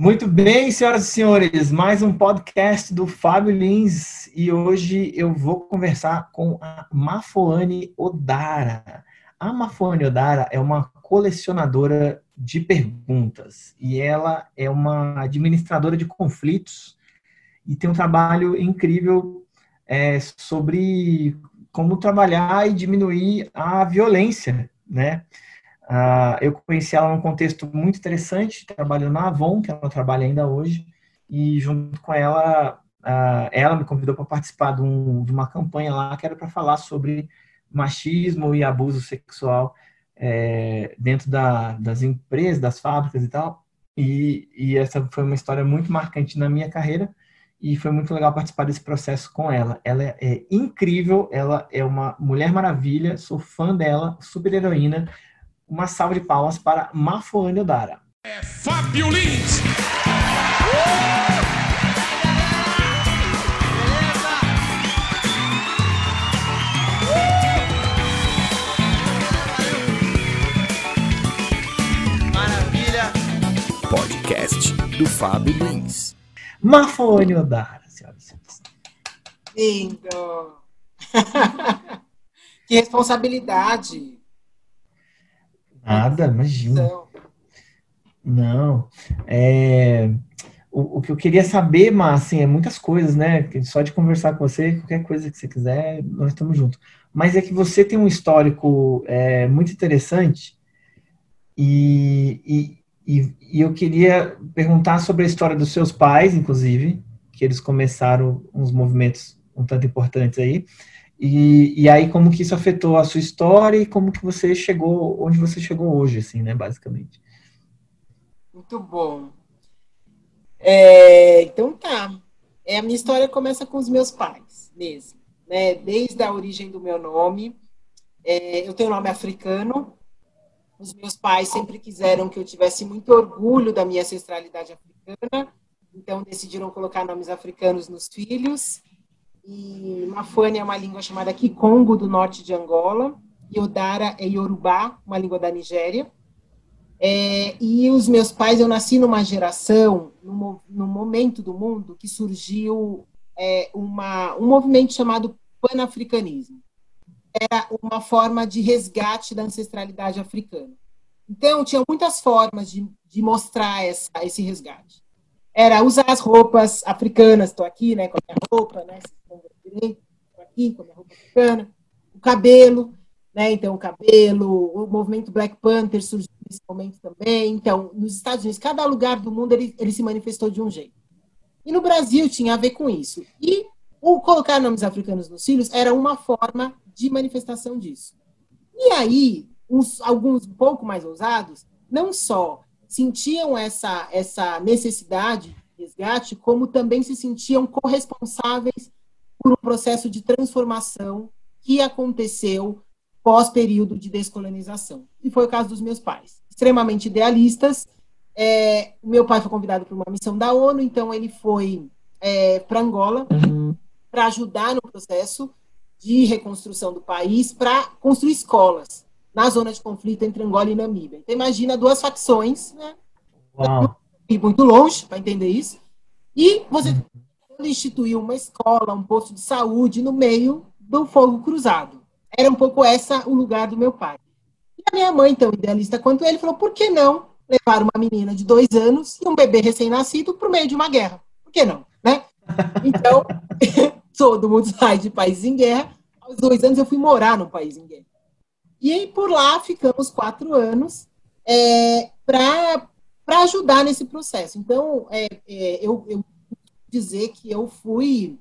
Muito bem, senhoras e senhores, mais um podcast do Fábio Lins e hoje eu vou conversar com a Mafoane Odara. A Mafoane Odara é uma colecionadora de perguntas e ela é uma administradora de conflitos e tem um trabalho incrível é, sobre como trabalhar e diminuir a violência, né? Uh, eu conheci ela num contexto muito interessante, trabalhando na Avon, que ela trabalha ainda hoje, e junto com ela, uh, ela me convidou para participar de, um, de, uma campanha lá que era para falar sobre machismo e abuso sexual é, dentro da, das empresas, das fábricas e tal. E, e essa foi uma história muito marcante na minha carreira e foi muito legal participar desse processo com ela. Ela é incrível, ela é uma mulher maravilha, sou fã dela, super heroína uma salva de palmas para Mafoane Odara. É Fábio Lins! Maravilha! Podcast do Fábio Lins. Mafoane Odara, senhoras e senhores. Lindo! que responsabilidade! Nada, imagina. Não. É, o, o, que eu queria saber, mas assim, é muitas coisas, né? Só de conversar com você, qualquer coisa que você quiser, nós estamos juntos. Mas é que você tem um histórico é, muito interessante e, e, e eu queria perguntar sobre a história dos seus pais, inclusive, que eles começaram uns movimentos um tanto importantes aí. E, e aí, como que isso afetou a sua história e como que você chegou, onde você chegou hoje, assim, né, basicamente. Muito bom. É, então tá. É, a minha história começa com os meus pais, mesmo. Né? Desde a origem do meu nome. É, eu tenho nome africano. Os meus pais sempre quiseram que eu tivesse muito orgulho da minha ancestralidade africana. Então, decidiram colocar nomes africanos nos filhos. E Mafane é uma língua chamada Kikongo, do norte de Angola. Yodara é Yorubá, uma língua da Nigéria. É, e os meus pais, eu nasci numa geração, no, no momento do mundo, que surgiu é, uma, um movimento chamado panafricanismo. Era uma forma de resgate da ancestralidade africana. Então, tinha muitas formas de, de mostrar essa, esse resgate. Era usar as roupas africanas, estou aqui né, com a minha roupa, né, direito, aqui, com a minha roupa africana, o cabelo, né? Então, o cabelo, o movimento Black Panther surgiu nesse momento também. Então, nos Estados Unidos, cada lugar do mundo ele, ele se manifestou de um jeito. E no Brasil tinha a ver com isso. E o colocar nomes africanos nos filhos era uma forma de manifestação disso. E aí, uns, alguns um pouco mais ousados, não só sentiam essa, essa necessidade de resgate, como também se sentiam corresponsáveis por um processo de transformação que aconteceu pós-período de descolonização. E foi o caso dos meus pais. Extremamente idealistas. É, meu pai foi convidado para uma missão da ONU, então ele foi é, para Angola uhum. para ajudar no processo de reconstrução do país, para construir escolas na zona de conflito entre Angola e Namíbia. Então, imagina duas facções, né? E muito longe para entender isso. E você uhum instituiu uma escola, um posto de saúde no meio do fogo cruzado. Era um pouco essa o lugar do meu pai. E a minha mãe, tão idealista quanto ele, falou: por que não levar uma menina de dois anos e um bebê recém-nascido para o meio de uma guerra? Por que não? Né? Então, todo mundo sai de país em guerra. Aos dois anos eu fui morar num país em guerra. E por lá ficamos quatro anos é, para ajudar nesse processo. Então, é, é, eu, eu dizer que eu fui.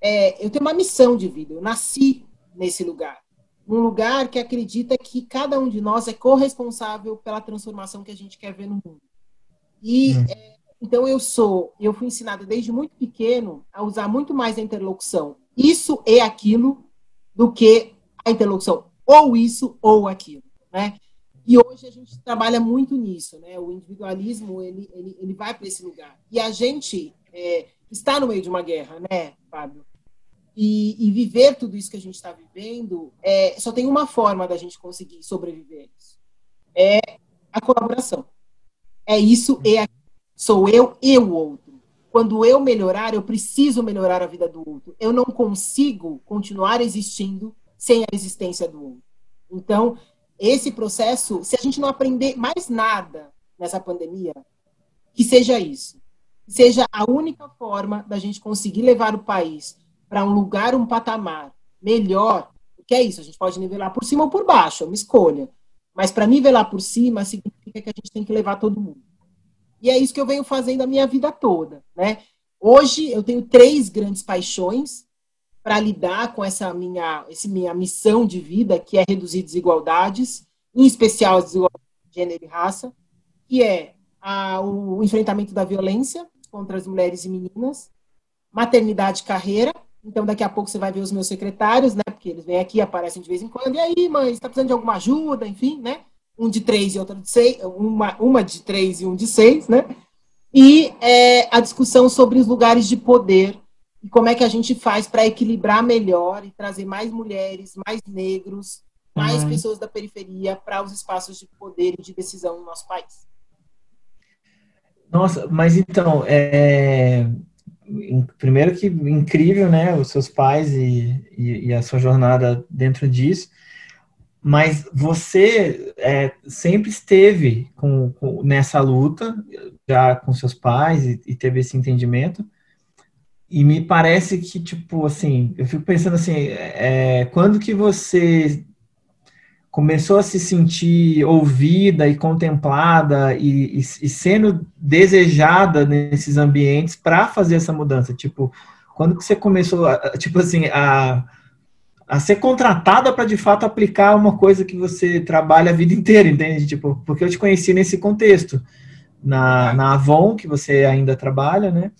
É, eu tenho uma missão de vida, eu nasci nesse lugar. Um lugar que acredita que cada um de nós é corresponsável pela transformação que a gente quer ver no mundo. E hum. é, então eu sou, eu fui ensinada desde muito pequeno a usar muito mais a interlocução. Isso é aquilo do que a interlocução ou isso ou aquilo, né? E hoje a gente trabalha muito nisso, né? O individualismo ele ele, ele vai para esse lugar. E a gente é, está no meio de uma guerra, né, Fábio? E, e viver tudo isso que a gente está vivendo, é, só tem uma forma da gente conseguir sobreviver isso. É a colaboração. É isso e a Sou eu e o outro. Quando eu melhorar, eu preciso melhorar a vida do outro. Eu não consigo continuar existindo sem a existência do outro. Então, esse processo, se a gente não aprender mais nada nessa pandemia, que seja isso. Seja a única forma da gente conseguir levar o país para um lugar, um patamar melhor, que é isso, a gente pode nivelar por cima ou por baixo, é uma escolha. Mas para nivelar por cima, significa que a gente tem que levar todo mundo. E é isso que eu venho fazendo a minha vida toda, né? Hoje eu tenho três grandes paixões para lidar com essa minha, essa minha missão de vida, que é reduzir desigualdades, em especial as desigualdades de gênero e raça, que é a, o enfrentamento da violência contra as mulheres e meninas, maternidade e carreira. Então, daqui a pouco você vai ver os meus secretários, né? Porque eles vêm aqui, aparecem de vez em quando. E aí, mãe, está precisando de alguma ajuda? Enfim, né? Um de três e outro de seis, uma, uma de três e um de seis, né? E é, a discussão sobre os lugares de poder e como é que a gente faz para equilibrar melhor e trazer mais mulheres, mais negros, mais uhum. pessoas da periferia para os espaços de poder e de decisão no nosso país. Nossa, mas então, é... primeiro que incrível, né, os seus pais e, e, e a sua jornada dentro disso, mas você é, sempre esteve com, com, nessa luta, já com seus pais e, e teve esse entendimento, e me parece que, tipo, assim, eu fico pensando assim, é, quando que você começou a se sentir ouvida e contemplada e, e, e sendo desejada nesses ambientes para fazer essa mudança? Tipo, quando que você começou, a, tipo assim, a, a ser contratada para de fato aplicar uma coisa que você trabalha a vida inteira, entende? Tipo, porque eu te conheci nesse contexto, na, na Avon, que você ainda trabalha, né?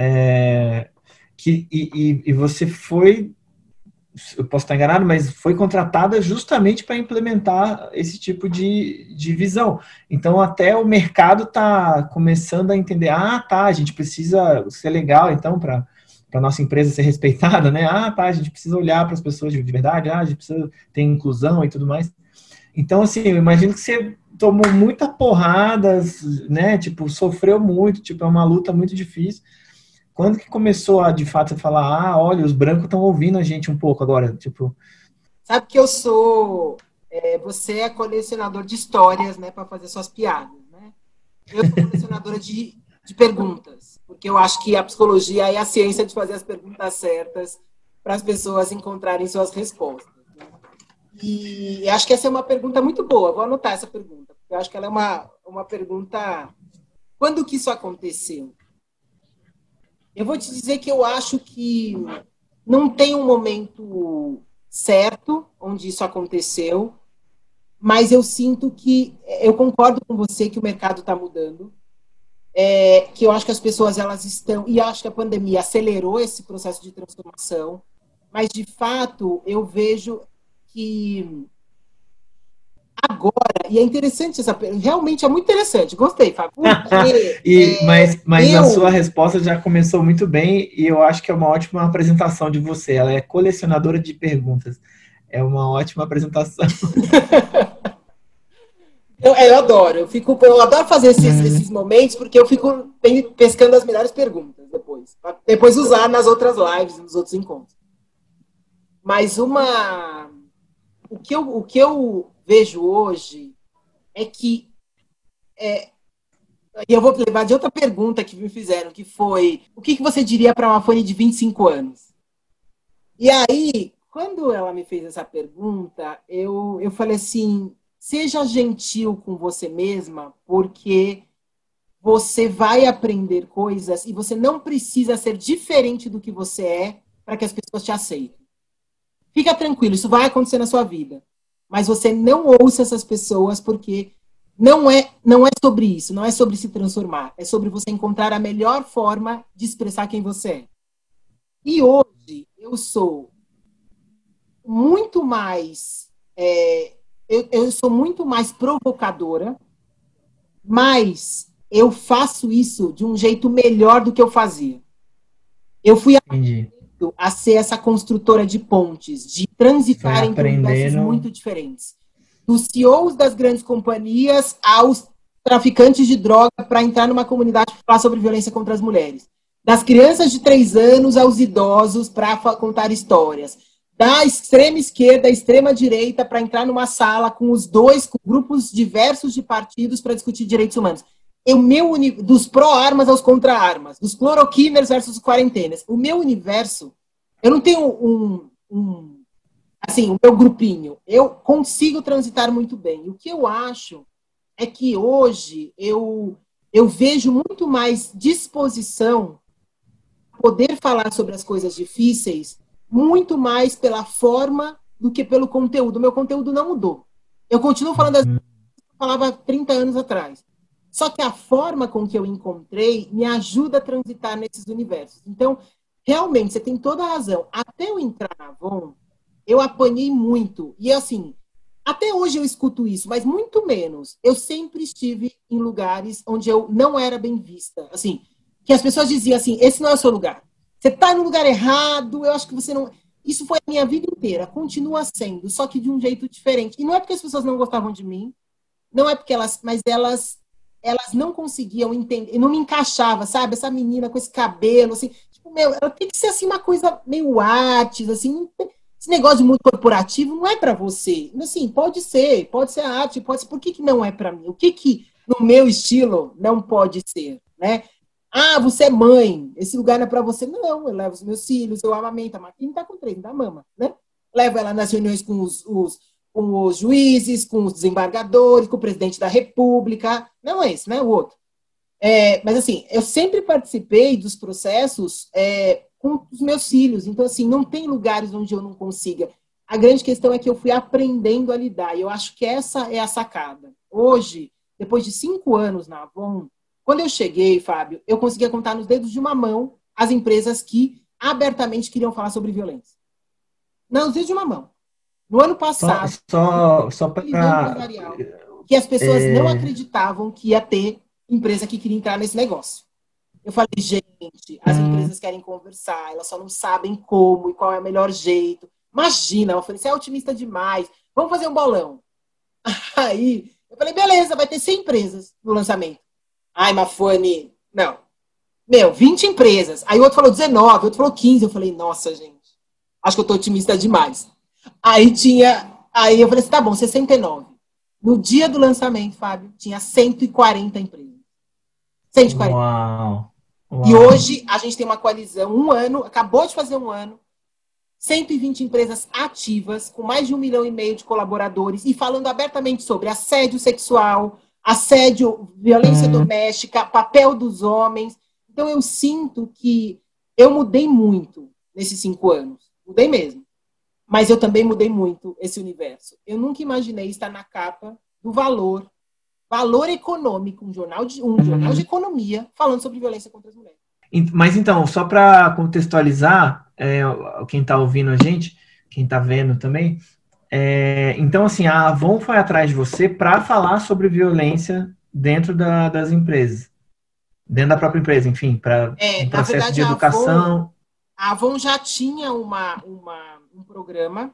É, que, e, e, você foi, eu posso estar enganado, mas foi contratada justamente para implementar esse tipo de, de visão. Então, até o mercado está começando a entender: ah, tá, a gente precisa ser legal, então, para para nossa empresa ser respeitada, né? Ah, tá, a gente precisa olhar para as pessoas de verdade, ah, a gente precisa ter inclusão e tudo mais. Então, assim, eu imagino que você tomou muita porradas, né? Tipo, sofreu muito, tipo, é uma luta muito difícil. Quando que começou a, de fato, falar, ah, olha, os brancos estão ouvindo a gente um pouco agora, tipo... Sabe que eu sou... É, você é colecionador de histórias, né, para fazer suas piadas, né? Eu sou colecionadora de, de perguntas, porque eu acho que a psicologia é a ciência de fazer as perguntas certas para as pessoas encontrarem suas respostas. Né? E acho que essa é uma pergunta muito boa. Vou anotar essa pergunta, porque eu acho que ela é uma, uma pergunta. Quando que isso aconteceu? Eu vou te dizer que eu acho que não tem um momento certo onde isso aconteceu, mas eu sinto que eu concordo com você que o mercado está mudando, é, que eu acho que as pessoas elas estão e acho que a pandemia acelerou esse processo de transformação, mas de fato eu vejo que agora, e é interessante essa realmente é muito interessante, gostei, Fábio. Porque, e, é, mas mas eu... a sua resposta já começou muito bem e eu acho que é uma ótima apresentação de você. Ela é colecionadora de perguntas. É uma ótima apresentação. eu, é, eu, adoro, eu fico, eu adoro fazer esses, uhum. esses momentos porque eu fico pescando as melhores perguntas depois, depois usar nas outras lives, nos outros encontros. Mas uma o que eu, o que eu vejo hoje é que. É, e eu vou levar de outra pergunta que me fizeram, que foi: o que, que você diria para uma fone de 25 anos? E aí, quando ela me fez essa pergunta, eu, eu falei assim: seja gentil com você mesma, porque você vai aprender coisas e você não precisa ser diferente do que você é para que as pessoas te aceitem. Fica tranquilo, isso vai acontecer na sua vida mas você não ouça essas pessoas porque não é não é sobre isso, não é sobre se transformar, é sobre você encontrar a melhor forma de expressar quem você é. E hoje eu sou muito mais é, eu, eu sou muito mais provocadora, mas eu faço isso de um jeito melhor do que eu fazia. Eu fui Entendi a ser essa construtora de pontes, de transitar entre universos muito diferentes. Dos CEOs das grandes companhias aos traficantes de droga para entrar numa comunidade para falar sobre violência contra as mulheres. Das crianças de três anos aos idosos para contar histórias. Da extrema esquerda à extrema direita para entrar numa sala com os dois, com grupos diversos de partidos para discutir direitos humanos. O meu dos pró-armas aos contra-armas, dos cloroquiners versus quarentenas. O meu universo, eu não tenho um, um assim, o meu grupinho. Eu consigo transitar muito bem. O que eu acho é que hoje eu, eu vejo muito mais disposição a poder falar sobre as coisas difíceis, muito mais pela forma do que pelo conteúdo. Meu conteúdo não mudou. Eu continuo falando as coisas que eu falava 30 anos atrás. Só que a forma com que eu encontrei me ajuda a transitar nesses universos. Então, realmente, você tem toda a razão. Até eu entrar na Avon, eu apanhei muito. E assim, até hoje eu escuto isso, mas muito menos. Eu sempre estive em lugares onde eu não era bem vista. Assim, que as pessoas diziam assim: esse não é o seu lugar. Você está no lugar errado, eu acho que você não. Isso foi a minha vida inteira, continua sendo, só que de um jeito diferente. E não é porque as pessoas não gostavam de mim, não é porque elas, mas elas elas não conseguiam entender, não me encaixava, sabe? Essa menina com esse cabelo, assim, meu, ela tem que ser assim uma coisa meio artes, assim, esse negócio mundo corporativo não é para você. Assim, pode ser, pode ser arte, pode ser. Por que, que não é para mim? O que que no meu estilo não pode ser, né? Ah, você é mãe, esse lugar não é para você. Não, eu levo os meus filhos, eu amamento. A Marquinhos tá com três, da mama, né? Levo ela nas reuniões com os, os, com os juízes, com os desembargadores, com o presidente da república. Não é esse, né? O outro. É, mas assim, eu sempre participei dos processos é, com os meus filhos. Então, assim, não tem lugares onde eu não consiga. A grande questão é que eu fui aprendendo a lidar. E eu acho que essa é a sacada. Hoje, depois de cinco anos na Avon, quando eu cheguei, Fábio, eu conseguia contar nos dedos de uma mão as empresas que abertamente queriam falar sobre violência. Não, nos dedos de uma mão. No ano passado, só, só, só para que as pessoas é... não acreditavam que ia ter empresa que queria entrar nesse negócio. Eu falei, gente, as hum. empresas querem conversar, elas só não sabem como e qual é o melhor jeito. Imagina, eu falei, você é otimista demais, vamos fazer um bolão. Aí, eu falei, beleza, vai ter 100 empresas no lançamento. Ai, Mafone, não. Meu, 20 empresas. Aí o outro falou 19, o outro falou 15. Eu falei, nossa, gente, acho que eu tô otimista demais. Aí tinha, aí eu falei assim, tá bom, 69. No dia do lançamento, Fábio, tinha 140 empresas. 140. Uau. Uau. E hoje a gente tem uma coalizão, um ano, acabou de fazer um ano, 120 empresas ativas, com mais de um milhão e meio de colaboradores, e falando abertamente sobre assédio sexual, assédio, violência uhum. doméstica, papel dos homens. Então eu sinto que eu mudei muito nesses cinco anos. Mudei mesmo. Mas eu também mudei muito esse universo. Eu nunca imaginei estar na capa do valor Valor Econômico, um jornal de, um jornal de economia falando sobre violência contra as mulheres. Mas então, só para contextualizar, é, quem está ouvindo a gente, quem está vendo também, é, então assim, a Avon foi atrás de você para falar sobre violência dentro da, das empresas, dentro da própria empresa, enfim, para é, um processo verdade, de educação. A Avon, a Avon já tinha uma, uma, um programa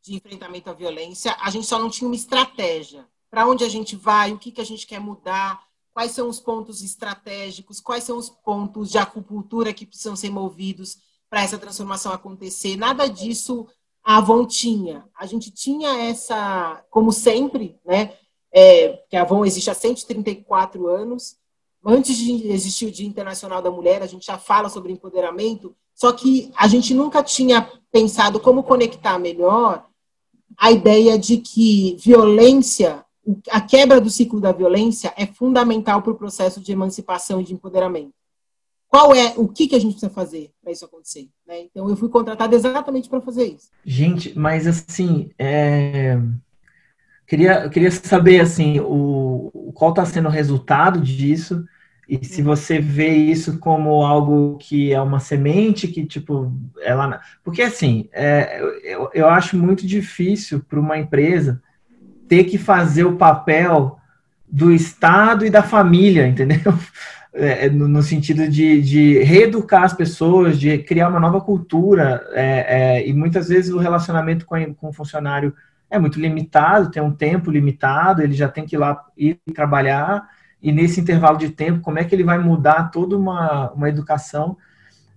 de enfrentamento à violência, a gente só não tinha uma estratégia para onde a gente vai, o que, que a gente quer mudar, quais são os pontos estratégicos, quais são os pontos de acupuntura que precisam ser movidos para essa transformação acontecer. Nada disso a Avon tinha. A gente tinha essa, como sempre, né? É, que a Avon existe há 134 anos. Antes de existir o Dia Internacional da Mulher, a gente já fala sobre empoderamento, só que a gente nunca tinha pensado como conectar melhor a ideia de que violência a quebra do ciclo da violência é fundamental para o processo de emancipação e de empoderamento. Qual é o que, que a gente precisa fazer para isso acontecer? Né? Então, eu fui contratada exatamente para fazer isso. Gente, mas assim, é... queria, queria saber assim, o, qual está sendo o resultado disso e se você vê isso como algo que é uma semente que, tipo, ela. Porque, assim, é, eu, eu acho muito difícil para uma empresa ter que fazer o papel do Estado e da família, entendeu? É, no, no, sentido de, de, reeducar as pessoas, de criar uma nova cultura, é, é, e muitas vezes o relacionamento com, com o funcionário é muito limitado, tem um tempo limitado, ele já tem que ir lá ir trabalhar, e nesse intervalo de tempo, como é que ele vai mudar toda uma, uma educação?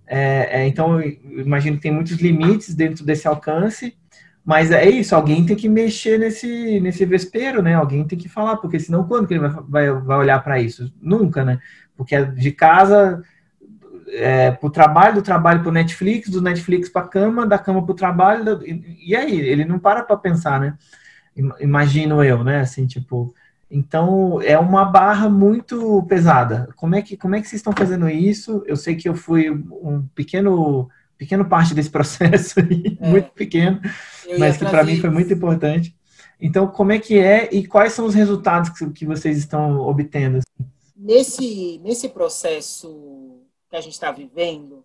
É, é, então, eu imagino que tem muitos limites dentro desse alcance, mas é isso, alguém tem que mexer nesse, nesse vespeiro, né? Alguém tem que falar, porque senão quando que ele vai, vai, vai olhar para isso? Nunca, né? Porque é de casa é, para o trabalho, do trabalho para o Netflix, do Netflix para a cama, da cama para o trabalho, e, e aí? Ele não para para pensar, né? Imagino eu, né? Assim, tipo, então é uma barra muito pesada. Como é que como é que vocês estão fazendo isso? Eu sei que eu fui um pequeno pequeno parte desse processo aí, é. muito pequeno, mas que para mim foi muito importante. Então, como é que é e quais são os resultados que, que vocês estão obtendo? Nesse, nesse processo que a gente está vivendo,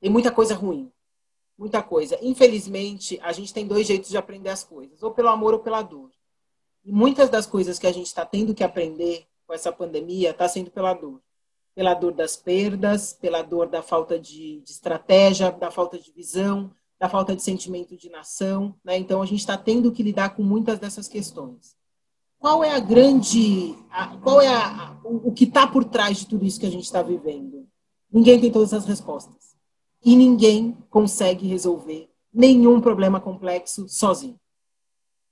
tem muita coisa ruim. Muita coisa. Infelizmente, a gente tem dois jeitos de aprender as coisas, ou pelo amor ou pela dor. E muitas das coisas que a gente está tendo que aprender com essa pandemia está sendo pela dor pela dor das perdas, pela dor da falta de, de estratégia, da falta de visão, da falta de sentimento de nação. Né? Então, a gente está tendo que lidar com muitas dessas questões. Qual é a grande. A, qual é a, o, o que está por trás de tudo isso que a gente está vivendo? Ninguém tem todas as respostas. E ninguém consegue resolver nenhum problema complexo sozinho.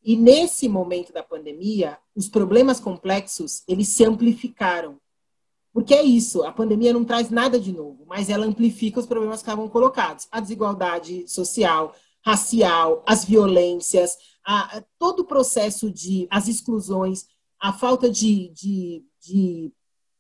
E nesse momento da pandemia, os problemas complexos, eles se amplificaram porque é isso, a pandemia não traz nada de novo, mas ela amplifica os problemas que estavam colocados. A desigualdade social, racial, as violências, a, a, todo o processo de as exclusões, a falta de, de, de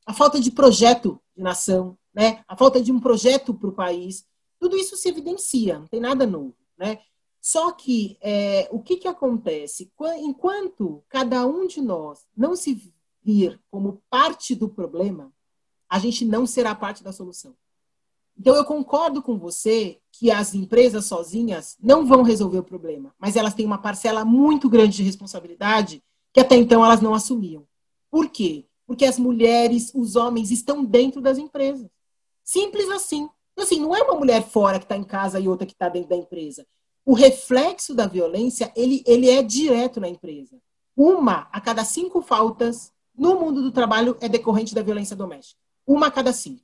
a falta de projeto de nação, né? a falta de um projeto para o país, tudo isso se evidencia, não tem nada novo. Né? Só que é, o que, que acontece? Enquanto cada um de nós não se vir como parte do problema, a gente não será parte da solução. Então, eu concordo com você que as empresas sozinhas não vão resolver o problema, mas elas têm uma parcela muito grande de responsabilidade que até então elas não assumiam. Por quê? Porque as mulheres, os homens estão dentro das empresas. Simples assim. Assim, não é uma mulher fora que está em casa e outra que está dentro da empresa. O reflexo da violência, ele, ele é direto na empresa. Uma a cada cinco faltas no mundo do trabalho é decorrente da violência doméstica uma a cada cinco.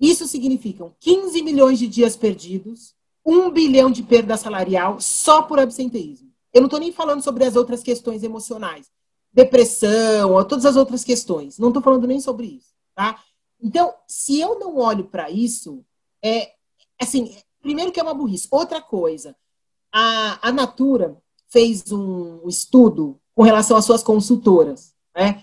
Isso significa 15 milhões de dias perdidos, um bilhão de perda salarial só por absenteísmo. Eu não estou nem falando sobre as outras questões emocionais, depressão, todas as outras questões. Não estou falando nem sobre isso, tá? Então, se eu não olho para isso, é assim, primeiro que é uma burrice. Outra coisa, a, a Natura fez um estudo com relação às suas consultoras, né?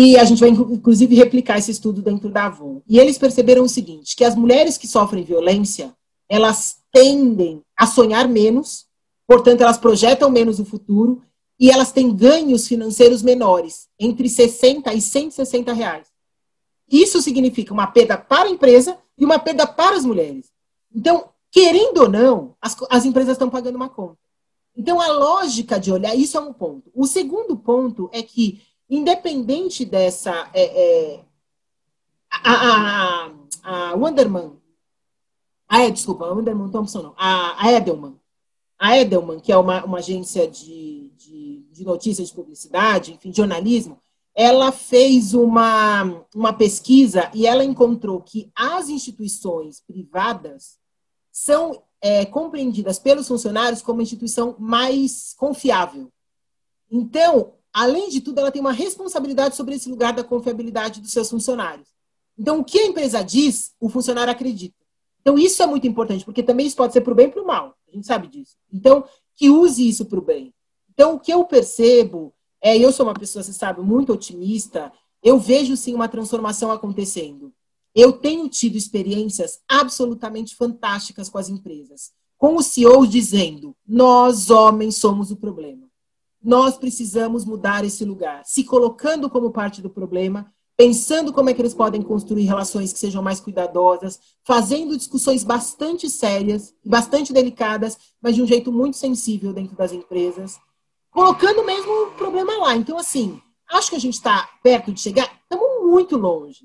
E a gente vai, inclusive, replicar esse estudo dentro da Avon. E eles perceberam o seguinte, que as mulheres que sofrem violência, elas tendem a sonhar menos, portanto, elas projetam menos o futuro, e elas têm ganhos financeiros menores, entre 60 e 160 reais. Isso significa uma perda para a empresa e uma perda para as mulheres. Então, querendo ou não, as, as empresas estão pagando uma conta. Então, a lógica de olhar, isso é um ponto. O segundo ponto é que independente dessa. É, é, a, a, a Wonderman. Ah, é, desculpa, a Wonderman Thompson não. A, a Edelman. A Edelman, que é uma, uma agência de, de, de notícias de publicidade, enfim, jornalismo, ela fez uma, uma pesquisa e ela encontrou que as instituições privadas são é, compreendidas pelos funcionários como a instituição mais confiável. Então, além de tudo, ela tem uma responsabilidade sobre esse lugar da confiabilidade dos seus funcionários. Então, o que a empresa diz, o funcionário acredita. Então, isso é muito importante, porque também isso pode ser para o bem e para o mal. A gente sabe disso. Então, que use isso para o bem. Então, o que eu percebo, é, eu sou uma pessoa, você sabe, muito otimista, eu vejo sim uma transformação acontecendo. Eu tenho tido experiências absolutamente fantásticas com as empresas, com o CEO dizendo: nós, homens, somos o problema nós precisamos mudar esse lugar, se colocando como parte do problema, pensando como é que eles podem construir relações que sejam mais cuidadosas, fazendo discussões bastante sérias, bastante delicadas, mas de um jeito muito sensível dentro das empresas, colocando mesmo o problema lá. Então, assim, acho que a gente está perto de chegar, estamos muito longe.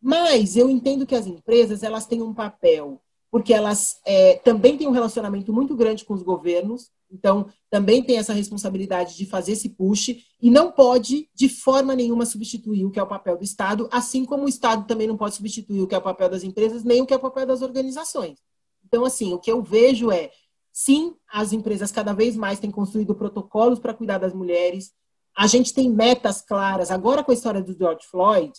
Mas eu entendo que as empresas elas têm um papel, porque elas é, também têm um relacionamento muito grande com os governos, Então, também tem essa responsabilidade de fazer esse push e não pode, de forma nenhuma, substituir o que é o papel do Estado, assim como o Estado também não pode substituir o que é o papel das empresas, nem o que é o papel das organizações. Então, assim, o que eu vejo é, sim, as empresas cada vez mais têm construído protocolos para cuidar das mulheres, a gente tem metas claras. Agora, com a história do George Floyd,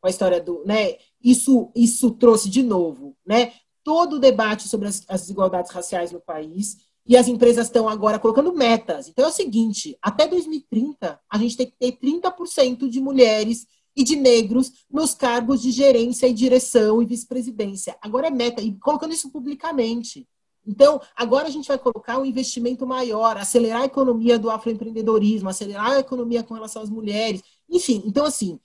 com a história do. Né, isso, isso trouxe de novo né, todo o debate sobre as, as desigualdades raciais no país e as empresas estão agora colocando metas. Então é o seguinte: até 2030, a gente tem que ter 30% de mulheres e de negros nos cargos de gerência e direção e vice-presidência. Agora é meta, e colocando isso publicamente. Então, agora a gente vai colocar um investimento maior, acelerar a economia do afroempreendedorismo, acelerar a economia com relação às mulheres. Enfim, então, assim,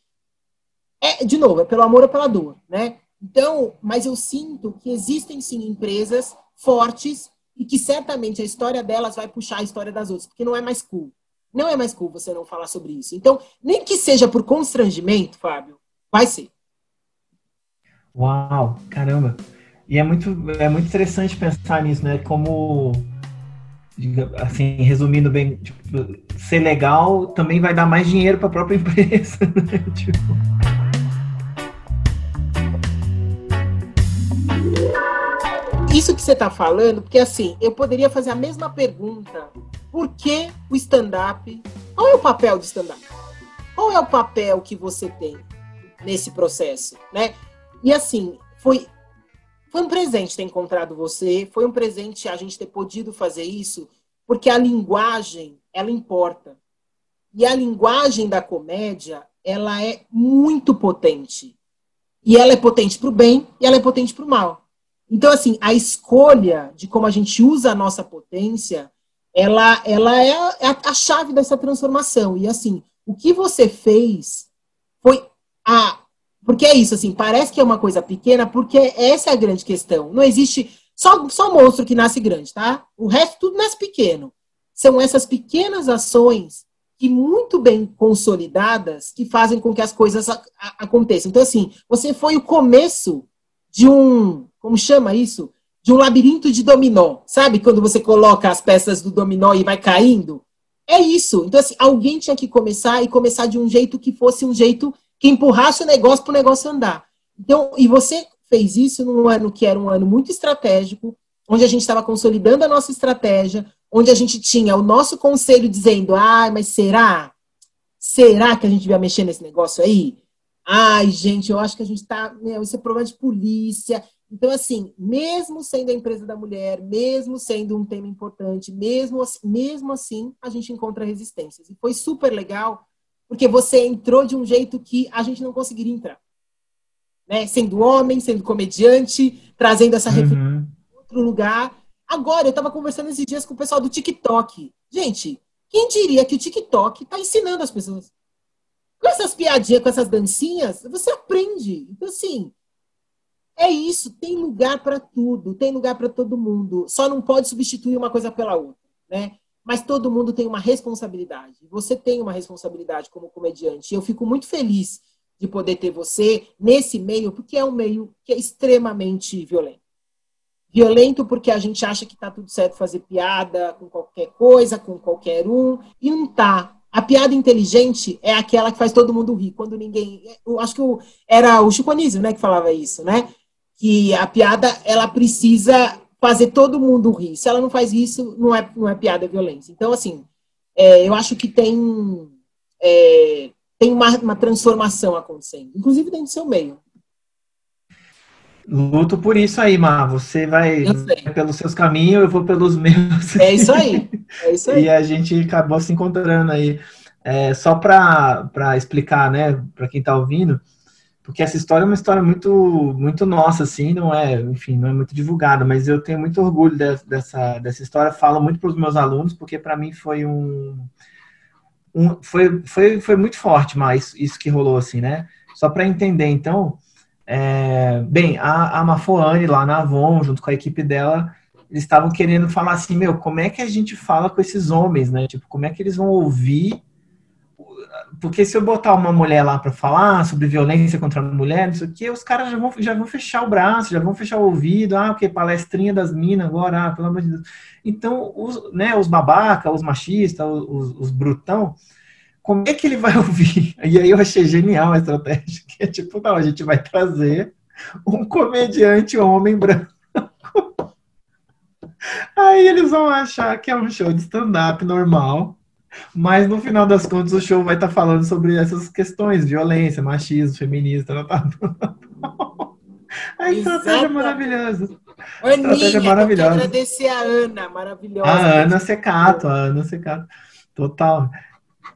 é, de novo, é pelo amor ou pela dor, né? Então, mas eu sinto que existem sim empresas fortes e que certamente a história delas vai puxar a história das outras, porque não é mais cool. Não é mais cool você não falar sobre isso. Então, nem que seja por constrangimento, Fábio, vai ser. Uau, caramba. E é muito, é muito interessante pensar nisso, né? Como, assim, resumindo bem, tipo, ser legal também vai dar mais dinheiro para a própria empresa, né? Tipo... isso que você está falando, porque assim, eu poderia fazer a mesma pergunta. Por que o stand-up? Qual é o papel do stand-up? Qual é o papel que você tem nesse processo, né? E assim, foi foi um presente ter encontrado você, foi um presente a gente ter podido fazer isso, porque a linguagem, ela importa. E a linguagem da comédia, ela é muito potente. E ela é potente para o bem e ela é potente para o mal. Então, assim, a escolha de como a gente usa a nossa potência, ela, ela é a, é a chave dessa transformação. E, assim, o que você fez foi a. Porque é isso, assim, parece que é uma coisa pequena, porque essa é a grande questão. Não existe só, só monstro que nasce grande, tá? O resto tudo nasce pequeno. São essas pequenas ações que muito bem consolidadas que fazem com que as coisas a, a, aconteçam. Então, assim, você foi o começo de um como chama isso? De um labirinto de dominó. Sabe quando você coloca as peças do dominó e vai caindo? É isso. Então, assim, alguém tinha que começar e começar de um jeito que fosse um jeito que empurrasse o negócio para o negócio andar. Então, e você fez isso num ano que era um ano muito estratégico, onde a gente estava consolidando a nossa estratégia, onde a gente tinha o nosso conselho dizendo: ah, mas será? Será que a gente vai mexer nesse negócio aí? Ai, gente, eu acho que a gente está. Isso é problema de polícia. Então, assim, mesmo sendo a empresa da mulher, mesmo sendo um tema importante, mesmo, mesmo assim, a gente encontra resistências. E foi super legal, porque você entrou de um jeito que a gente não conseguiria entrar. Né? Sendo homem, sendo comediante, trazendo essa reflexão uhum. em outro lugar. Agora, eu estava conversando esses dias com o pessoal do TikTok. Gente, quem diria que o TikTok está ensinando as pessoas? Com essas piadinhas, com essas dancinhas, você aprende. Então, assim, é isso, tem lugar para tudo, tem lugar para todo mundo. Só não pode substituir uma coisa pela outra, né? Mas todo mundo tem uma responsabilidade. Você tem uma responsabilidade como comediante. Eu fico muito feliz de poder ter você nesse meio, porque é um meio que é extremamente violento. Violento porque a gente acha que está tudo certo fazer piada com qualquer coisa, com qualquer um, e não tá. A piada inteligente é aquela que faz todo mundo rir, quando ninguém. Eu acho que era o Chico Anísio, né, que falava isso, né? Que a piada ela precisa fazer todo mundo rir. Se ela não faz isso, não é, não é piada, é violência. Então, assim, é, eu acho que tem, é, tem uma, uma transformação acontecendo, inclusive dentro do seu meio. Luto por isso aí, Mar. Você vai, pelos seus caminhos, eu vou pelos meus. É isso aí. É isso aí. e a gente acabou se encontrando aí. É, só para explicar, né, para quem está ouvindo, porque essa história é uma história muito muito nossa, assim, não é, enfim, não é muito divulgada, mas eu tenho muito orgulho de, dessa, dessa história, falo muito para os meus alunos, porque para mim foi um, um, foi, foi, foi muito forte, mas isso que rolou, assim, né? Só para entender, então, é, bem, a, a Mafoane lá na Avon, junto com a equipe dela, eles estavam querendo falar assim, meu, como é que a gente fala com esses homens, né? Tipo, como é que eles vão ouvir porque se eu botar uma mulher lá para falar sobre violência contra a mulher, isso aqui, os caras já vão, já vão fechar o braço, já vão fechar o ouvido, ah, porque palestrinha das minas agora, ah, pelo amor de Deus. Então, os, né, os babaca, os machistas, os, os brutão, como é que ele vai ouvir? E aí eu achei genial a estratégia, que é tipo, não, a gente vai trazer um comediante homem branco. Aí eles vão achar que é um show de stand-up normal, mas no final das contas o show vai estar tá falando sobre essas questões, violência, machismo, feminismo, tal, tal, tal. A estratégia é maravilhosa. Aninha, estratégia maravilhosa. Eu agradecer a Ana, maravilhosa. A Ana Secato, a Ana Secato. Total.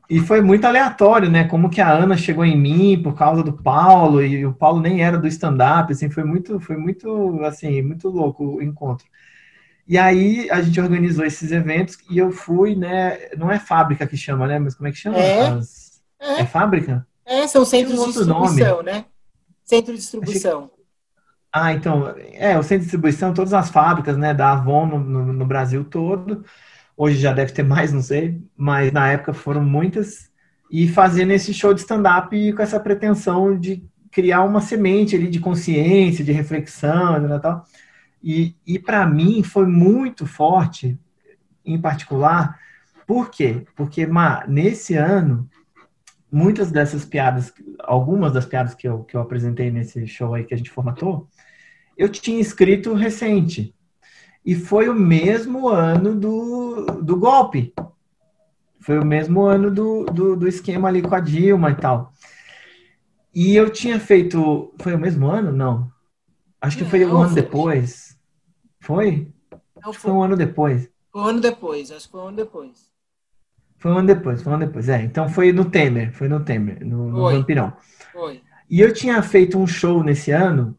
E foi muito aleatório, né? Como que a Ana chegou em mim por causa do Paulo e o Paulo nem era do stand-up, assim, foi muito, foi muito, assim, muito louco o encontro. E aí a gente organizou esses eventos e eu fui, né? Não é fábrica que chama, né? Mas como é que chama? É, As... é. é fábrica? É, são centros um de distribuição, nome. né? Centro de distribuição. Ah, então, é, o centro de distribuição, todas as fábricas, né, da Avon no, no, no Brasil todo. Hoje já deve ter mais, não sei, mas na época foram muitas. E fazendo esse show de stand-up com essa pretensão de criar uma semente ali de consciência, de reflexão, né, tal. E, e para mim foi muito forte, em particular, por quê? Porque, nesse ano, muitas dessas piadas, algumas das piadas que eu, que eu apresentei nesse show aí que a gente formatou, eu tinha escrito recente. E foi o mesmo ano do, do golpe. Foi o mesmo ano do, do, do esquema ali com a Dilma e tal. E eu tinha feito. Foi o mesmo ano? Não. Acho que foi um ano depois. Foi? Não, foi. foi um ano depois. Foi um ano depois, acho que foi um ano depois. Foi um ano depois, foi um ano depois. É, então foi no Temer, foi no Temer, no, no Vampirão. Foi. E eu tinha feito um show nesse ano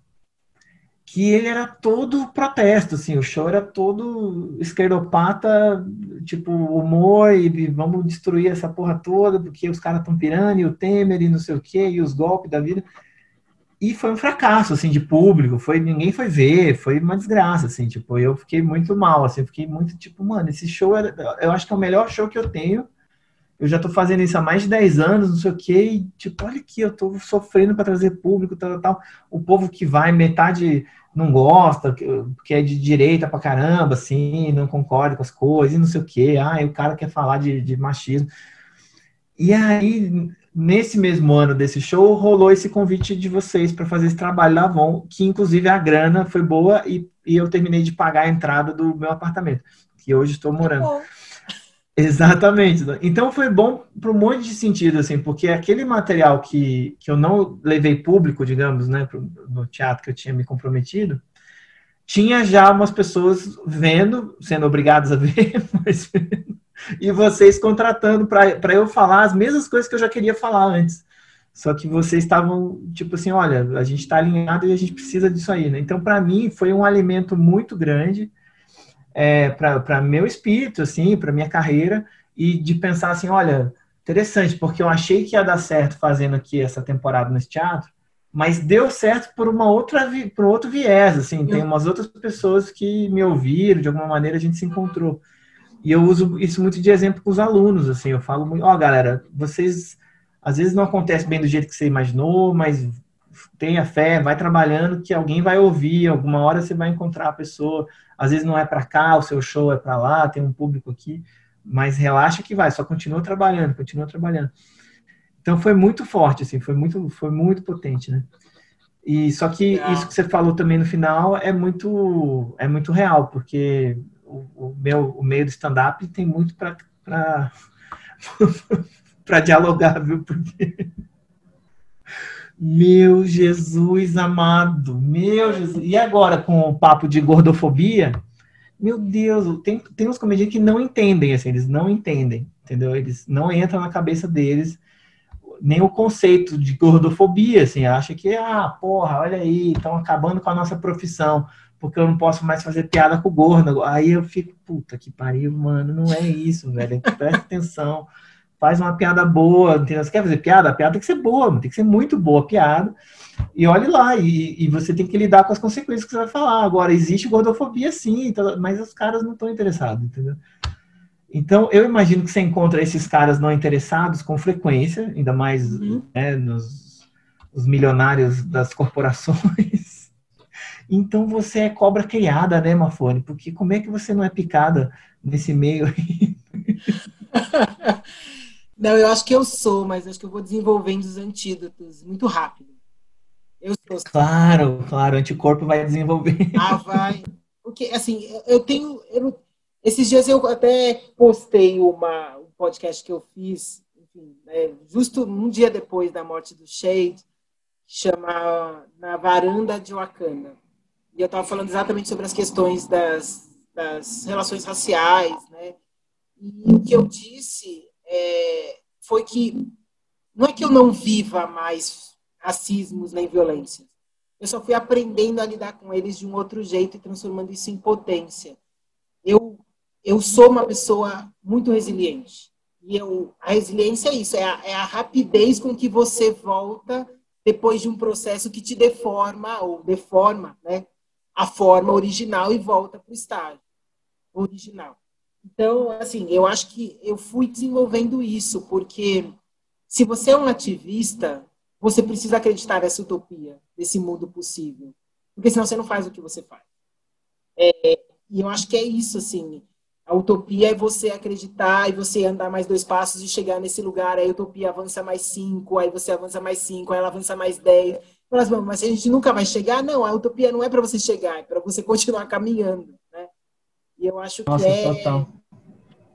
que ele era todo protesto, assim, o show era todo esquerdopata, tipo, humor e vamos destruir essa porra toda, porque os caras estão pirando, e o Temer e não sei o quê, e os golpes da vida. E foi um fracasso, assim, de público, foi, ninguém foi ver, foi uma desgraça, assim, tipo, eu fiquei muito mal, assim, fiquei muito, tipo, mano, esse show, era, eu acho que é o melhor show que eu tenho, eu já tô fazendo isso há mais de 10 anos, não sei o quê, e, tipo, olha aqui, eu tô sofrendo para trazer público, tal, tal, o povo que vai, metade não gosta, que é de direita pra caramba, assim, não concorda com as coisas, e não sei o quê. Ah, o cara quer falar de, de machismo. E aí, nesse mesmo ano desse show, rolou esse convite de vocês para fazer esse trabalho da Avon, que inclusive a grana foi boa e, e eu terminei de pagar a entrada do meu apartamento, que hoje estou morando. Exatamente. Então foi bom para um monte de sentido, assim, porque aquele material que, que eu não levei público, digamos, né, pro, no teatro que eu tinha me comprometido, tinha já umas pessoas vendo, sendo obrigadas a ver, mas, e vocês contratando para eu falar as mesmas coisas que eu já queria falar antes. Só que vocês estavam, tipo assim, olha, a gente está alinhado e a gente precisa disso aí, né? Então, para mim, foi um alimento muito grande é, para meu espírito, assim, para minha carreira, e de pensar assim, olha, interessante, porque eu achei que ia dar certo fazendo aqui essa temporada nesse teatro, mas deu certo por uma outra por outro viés, assim, tem umas outras pessoas que me ouviram, de alguma maneira a gente se encontrou. E eu uso isso muito de exemplo com os alunos, assim, eu falo muito, ó, oh, galera, vocês às vezes não acontece bem do jeito que você imaginou, mas tenha fé, vai trabalhando que alguém vai ouvir, alguma hora você vai encontrar a pessoa. Às vezes não é para cá, o seu show é para lá, tem um público aqui, mas relaxa que vai, só continua trabalhando, continua trabalhando. Então foi muito forte, assim, foi muito, foi muito potente, né? E só que isso que você falou também no final é muito, é muito real, porque o, o meu, o meio do stand-up tem muito para para dialogar, viu? Porque meu Jesus amado, meu Jesus. E agora com o papo de gordofobia, meu Deus, tem, tem uns comediantes que não entendem, assim, eles não entendem, entendeu? Eles não entram na cabeça deles nem o conceito de gordofobia, assim, acha que, ah, porra, olha aí, estão acabando com a nossa profissão, porque eu não posso mais fazer piada com o gordo. Aí eu fico, puta que pariu, mano, não é isso, velho, presta atenção faz uma piada boa, entendeu? Você quer fazer piada? A piada tem que ser boa, tem que ser muito boa a piada. E olhe lá, e, e, você tem que lidar com as consequências que você vai falar. Agora, existe gordofobia sim, então, mas os caras não estão interessados, entendeu? Então, eu imagino que você encontra esses caras não interessados com frequência, ainda mais uhum. né, nos os milionários das corporações. Então, você é cobra criada, né, Mafone? Porque como é que você não é picada nesse meio aí? Não, eu acho que eu sou, mas acho que eu vou desenvolvendo os antídotos muito rápido. Eu sou. Claro, claro, o anticorpo vai desenvolver. Ah, vai. Porque, assim, eu tenho. Eu, esses dias eu até postei uma, um podcast que eu fiz, enfim, né, justo um dia depois da morte do Shade, chama Na Varanda de Wakanda. E eu estava falando exatamente sobre as questões das, das relações raciais, né? E o que eu disse é, foi que não é que eu não viva mais racismos nem violência. Eu só fui aprendendo a lidar com eles de um outro jeito e transformando isso em potência. Eu, eu sou uma pessoa muito resiliente. E eu, a resiliência é isso, é a, é a rapidez com que você volta depois de um processo que te deforma ou deforma né, a forma original e volta para o estágio original. Então, assim, eu acho que eu fui desenvolvendo isso, porque se você é um ativista, você precisa acreditar nessa utopia, desse mundo possível. Porque senão você não faz o que você faz. É, e eu acho que é isso, assim. A utopia é você acreditar e você andar mais dois passos e chegar nesse lugar. Aí a utopia avança mais cinco, aí você avança mais cinco, aí ela avança mais dez. Mas, mas a gente nunca vai chegar? Não, a utopia não é para você chegar, é para você continuar caminhando. Né? E eu acho Nossa, que é, total.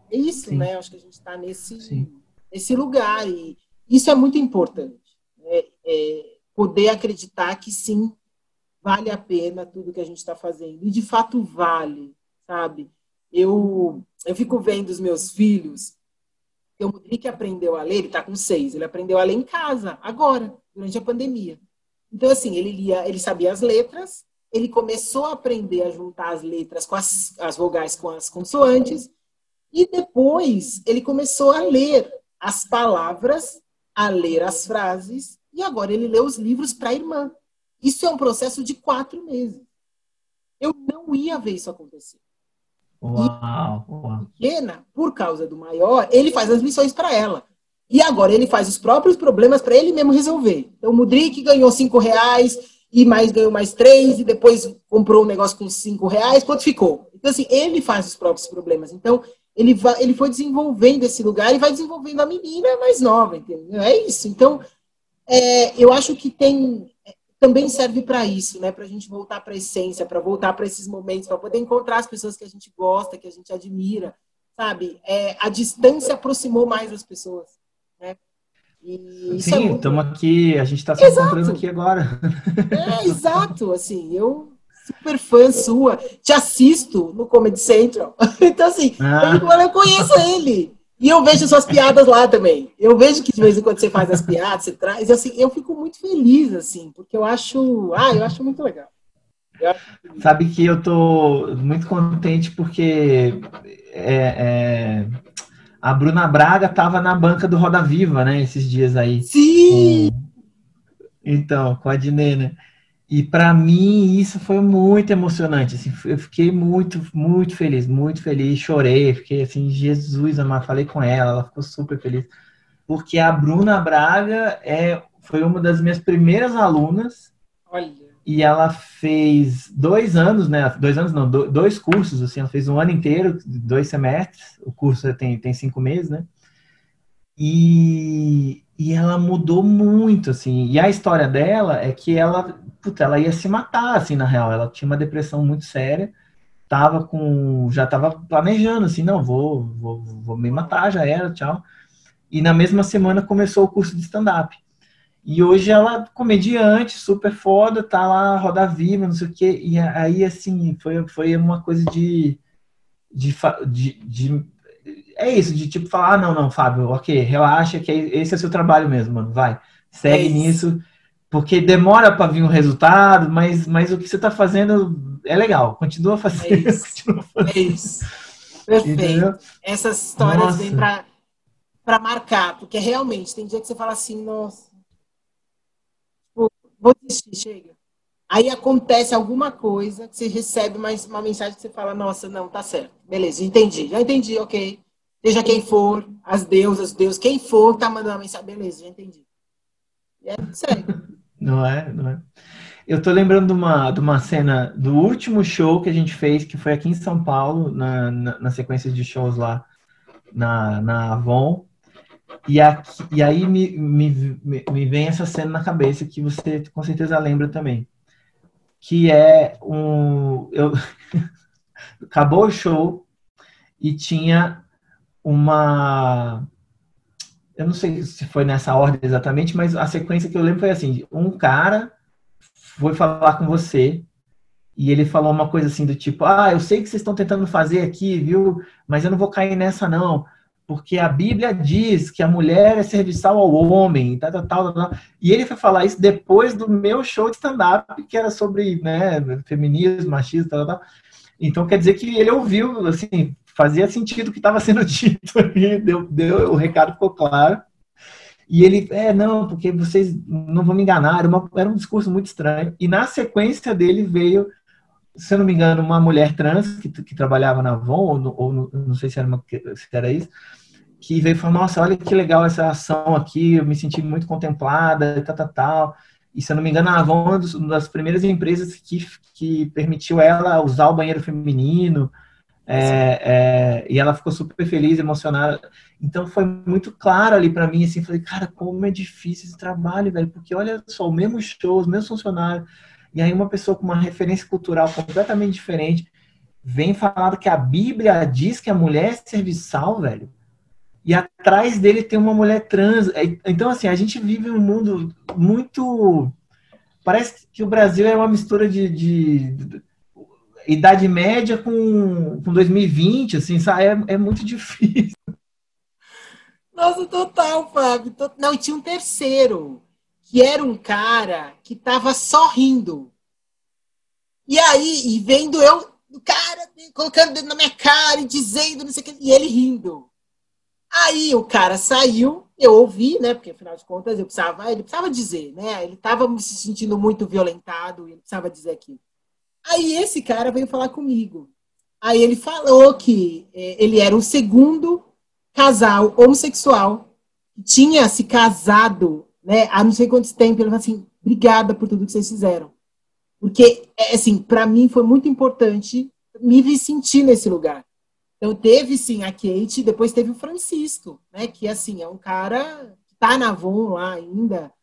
é isso, Sim. né? Eu acho que a gente está nesse, nesse lugar. E isso é muito importante. Né? É poder acreditar que sim, vale a pena tudo que a gente está fazendo. E de fato vale, sabe? Eu, eu fico vendo os meus filhos. O Mudrik aprendeu a ler, ele está com seis, ele aprendeu a ler em casa, agora, durante a pandemia. Então, assim, ele lia, ele sabia as letras, ele começou a aprender a juntar as letras com as, as vogais com as consoantes, e depois ele começou a ler as palavras, a ler as frases, e agora ele lê os livros para a irmã. Isso é um processo de quatro meses. Eu não ia ver isso acontecer. Uau, uau. Pequena, por causa do maior, ele faz as lições para ela. E agora ele faz os próprios problemas para ele mesmo resolver. Então o Mudrik ganhou cinco reais e mais ganhou mais três e depois comprou um negócio com cinco reais. Quanto ficou? Então assim ele faz os próprios problemas. Então ele vai, ele foi desenvolvendo esse lugar e vai desenvolvendo a menina mais nova, entendeu? É isso. Então é, eu acho que tem também serve para isso, né? Para a gente voltar para a essência, para voltar para esses momentos, para poder encontrar as pessoas que a gente gosta, que a gente admira, sabe? É, a distância aproximou mais as pessoas. E Sim, estamos é aqui, a gente está se exato. encontrando aqui agora. É, exato, assim, eu super fã sua, te assisto no Comedy Central. Então, assim, ah. eu, eu conheço ele. E eu vejo suas piadas lá também. Eu vejo que de vez em quando você faz as piadas, você traz, assim, eu fico muito feliz, assim, porque eu acho, ah, eu acho muito legal. Sabe que eu tô muito contente porque é, é a Bruna Braga estava na banca do Roda Viva, né? Esses dias aí. Sim! Com... Então, com a Dinê, né? E para mim isso foi muito emocionante. Assim, eu fiquei muito, muito feliz, muito feliz. Chorei, fiquei assim, Jesus, amar. Falei com ela, ela ficou super feliz. Porque a Bruna Braga é, foi uma das minhas primeiras alunas. Olha e ela fez dois anos, né? Dois anos não, dois cursos, assim, ela fez um ano inteiro, dois semestres, o curso tem, tem cinco meses, né? E, e ela mudou muito, assim, e a história dela é que ela, puta, ela ia se matar, assim, na real, ela tinha uma depressão muito séria, tava com, já tava planejando, assim, não, vou, vou, vou me matar, já era, tchau. E na mesma semana começou o curso de stand-up. E hoje ela, comediante, super foda, tá lá, roda viva, não sei o quê. E aí, assim, foi, foi uma coisa de, de, de, de é isso, de tipo falar, ah, não, não, Fábio, ok, relaxa, que esse é o seu trabalho mesmo, mano, vai, segue é nisso, porque demora para vir um resultado, mas, mas o que você tá fazendo é legal, continua fazendo. É isso, fazendo. É isso. perfeito. Entendeu? Essas histórias nossa. vêm para marcar, porque realmente, tem dia que você fala assim, nossa, vou desistir, chega. Aí acontece alguma coisa você recebe mais uma mensagem que você fala, nossa, não, tá certo. Beleza, entendi, já entendi, ok. seja quem for, as deusas, Deus, quem for, tá mandando uma mensagem. Beleza, já entendi. E é sério. Não é, não é. Eu tô lembrando de uma, de uma cena do último show que a gente fez, que foi aqui em São Paulo, na, na, na sequência de shows lá na, na Avon. E, aqui, e aí me, me, me vem essa cena na cabeça que você com certeza lembra também. Que é um. Eu, acabou o show e tinha uma. Eu não sei se foi nessa ordem exatamente, mas a sequência que eu lembro foi assim: um cara foi falar com você e ele falou uma coisa assim do tipo: Ah, eu sei que vocês estão tentando fazer aqui, viu? Mas eu não vou cair nessa, não. Porque a Bíblia diz que a mulher é serviçal ao homem, tal, tal, tal, tal. E ele foi falar isso depois do meu show de stand-up, que era sobre né, feminismo, machismo, tal, tal. Então quer dizer que ele ouviu, assim, fazia sentido o que estava sendo dito ali, deu, deu, o recado ficou claro. E ele, é, não, porque vocês não vão me enganar, era, uma, era um discurso muito estranho. E na sequência dele veio, se eu não me engano, uma mulher trans que, que trabalhava na Avon, ou, ou não sei se era, uma, se era isso, que veio e falou, nossa, olha que legal essa ação aqui, eu me senti muito contemplada, tal, tal, tal. E se eu não me engano, a Avon é uma das primeiras empresas que, que permitiu ela usar o banheiro feminino, é, é, e ela ficou super feliz, emocionada. Então foi muito claro ali para mim, assim, falei, cara, como é difícil esse trabalho, velho, porque olha só, o mesmo show, os mesmos funcionários, e aí uma pessoa com uma referência cultural completamente diferente vem falando que a Bíblia diz que a mulher é serviçal, velho. E atrás dele tem uma mulher trans. É, então, assim, a gente vive um mundo muito. Parece que o Brasil é uma mistura de, de Idade Média com, com 2020, assim? É, é muito difícil. Nossa, total, Fábio. Não, e tinha um terceiro, que era um cara que tava sorrindo. E aí, e vendo eu, o cara colocando dedo na minha cara e dizendo não sei o que, e ele rindo. Aí o cara saiu, eu ouvi, né? Porque afinal de contas eu precisava, ele precisava dizer, né? Ele estava se sentindo muito violentado ele precisava dizer aquilo. Aí esse cara veio falar comigo. Aí ele falou que é, ele era o segundo casal homossexual que tinha se casado, né, há não sei quanto tempo. Ele falou assim: obrigada por tudo que vocês fizeram. Porque, é, assim, para mim foi muito importante me sentir nesse lugar. Então, teve sim a Kate, depois teve o Francisco, né, que, assim, é um cara que tá na Avon lá ainda,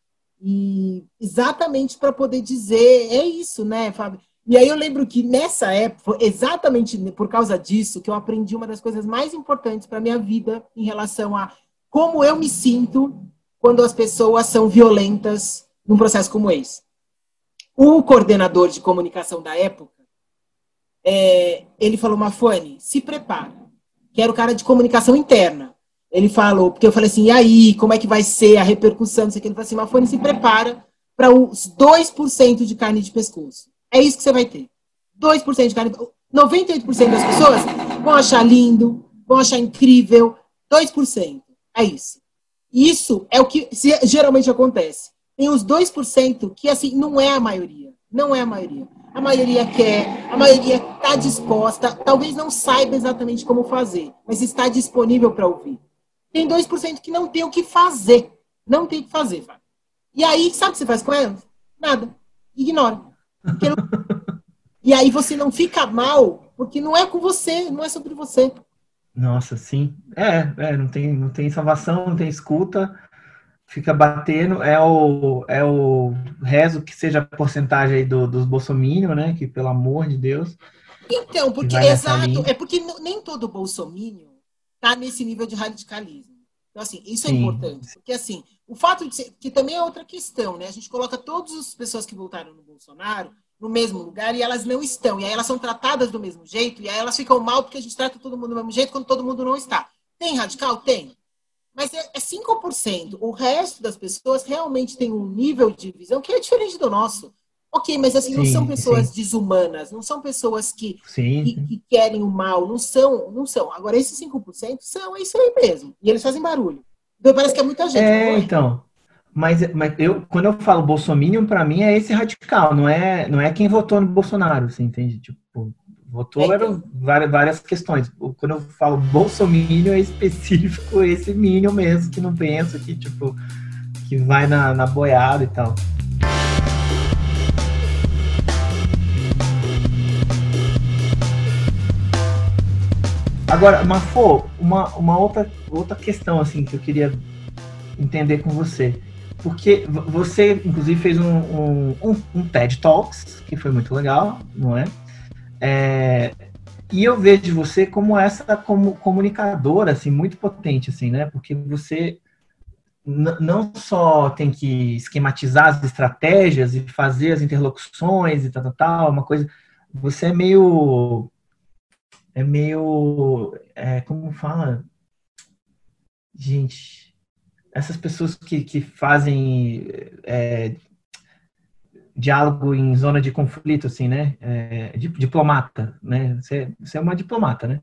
e exatamente para poder dizer, é isso, né, Fábio? E aí eu lembro que nessa época, exatamente por causa disso, que eu aprendi uma das coisas mais importantes para minha vida em relação a como eu me sinto quando as pessoas são violentas num processo como esse. O coordenador de comunicação da época, é, ele falou, Mafone, se prepara, que era o cara de comunicação interna. Ele falou, porque eu falei assim, e aí, como é que vai ser a repercussão? Não sei o que. Ele falou assim, Mafone, se prepara para os 2% de carne de pescoço. É isso que você vai ter. 2% de carne. 98% das pessoas vão achar lindo, vão achar incrível. 2%. É isso. Isso é o que geralmente acontece. Tem os 2% que, assim, não é a maioria. Não é a maioria. A maioria quer, a maioria está disposta, talvez não saiba exatamente como fazer, mas está disponível para ouvir. Tem 2% que não tem o que fazer. Não tem o que fazer, Fábio. E aí, sabe o que você faz com elas? Nada. Ignora. E aí você não fica mal, porque não é com você, não é sobre você. Nossa, sim. É, é não, tem, não tem salvação, não tem escuta, fica batendo. É o, é o rezo que seja a porcentagem aí do, dos bolsominions, né? Que pelo amor de Deus. Então, porque, exato, é porque nem todo bolsominion tá nesse nível de radicalismo. Então, assim, isso é sim. importante. Porque, assim, o fato de ser, que também é outra questão, né? A gente coloca todas as pessoas que votaram no Bolsonaro no mesmo lugar e elas não estão. E aí elas são tratadas do mesmo jeito, e aí elas ficam mal porque a gente trata todo mundo do mesmo jeito quando todo mundo não está. Tem radical? Tem. Mas é, é 5%. O resto das pessoas realmente tem um nível de visão que é diferente do nosso. Ok, mas assim, sim, não são pessoas sim. desumanas, não são pessoas que, que, que, querem o mal, não são, não são. Agora, esses 5% são, é isso aí mesmo. E eles fazem barulho. Então, parece que é muita gente. É, então. Mas, mas eu, quando eu falo Bolsominion, para mim é esse radical, não é, não é quem votou no Bolsonaro, você entende? Tipo, Votou eram várias, várias questões. Quando eu falo bolsominion, é específico esse minion mesmo, que não pensa, que tipo, que vai na, na boiada e tal. Agora, Mafô, uma, uma outra, outra questão assim que eu queria entender com você. Porque você, inclusive, fez um, um, um, TED Talks, que foi muito legal, não é? é e eu vejo você como essa como comunicadora, assim, muito potente, assim, né? Porque você não só tem que esquematizar as estratégias e fazer as interlocuções e tal, tal, tal, uma coisa. Você é meio é meio. É, como fala? Gente, essas pessoas que, que fazem é, diálogo em zona de conflito, assim, né? É, diplomata, né? Você, você é uma diplomata, né?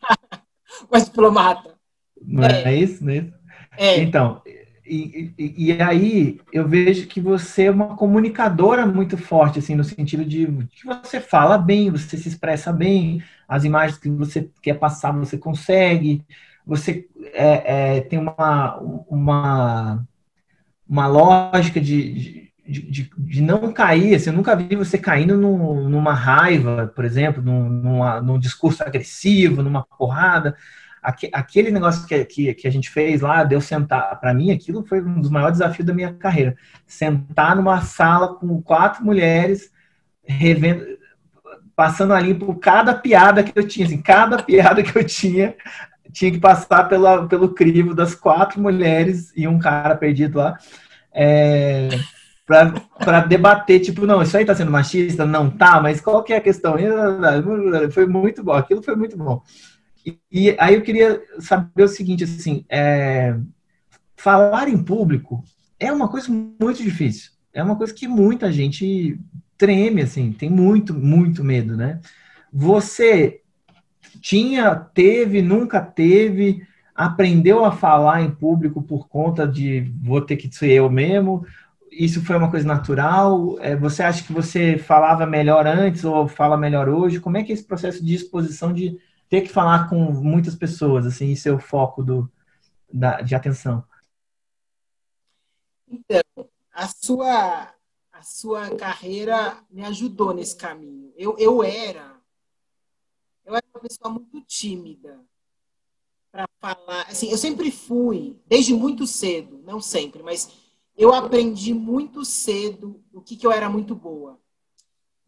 uma diplomata. Não é, é isso, né? É. Então, e, e, e, aí eu vejo que você é uma comunicadora muito forte, assim, no sentido de que você fala bem, você se expressa bem, as imagens que você quer passar você consegue, você é, é, tem uma, uma, uma lógica de, de, de, de, não cair, assim, eu nunca vi você caindo num, numa raiva, por exemplo, num, numa, num discurso agressivo, numa porrada, aquele negócio que, que, que, a gente fez lá, deu sentar, para mim aquilo foi um dos maiores desafios da minha carreira. Sentar numa sala com quatro mulheres, revendo, passando ali por cada piada que eu tinha, assim, cada piada que eu tinha, tinha que passar pela, pelo crivo das quatro mulheres e um cara perdido lá. É, para debater, tipo, não, isso aí tá sendo machista? Não tá, mas qual que é a questão? Foi muito bom, aquilo foi muito bom. E, aí eu queria saber o seguinte, assim, é, falar em público é uma coisa muito difícil. É uma coisa que muita gente treme, assim, tem muito, muito medo, né? Você tinha, teve, nunca teve, aprendeu a falar em público por conta de vou ter que ser eu mesmo? Isso foi uma coisa natural? É, você acha que você falava melhor antes ou fala melhor hoje? Como é que é esse processo de exposição de ter que falar com muitas pessoas, assim, e ser o foco do, da, de atenção? Então, a sua, a sua carreira me ajudou nesse caminho. Eu, eu era, eu era uma pessoa muito tímida para falar. Assim, eu sempre fui, desde muito cedo, não sempre, mas eu aprendi muito cedo o que, que eu era muito boa.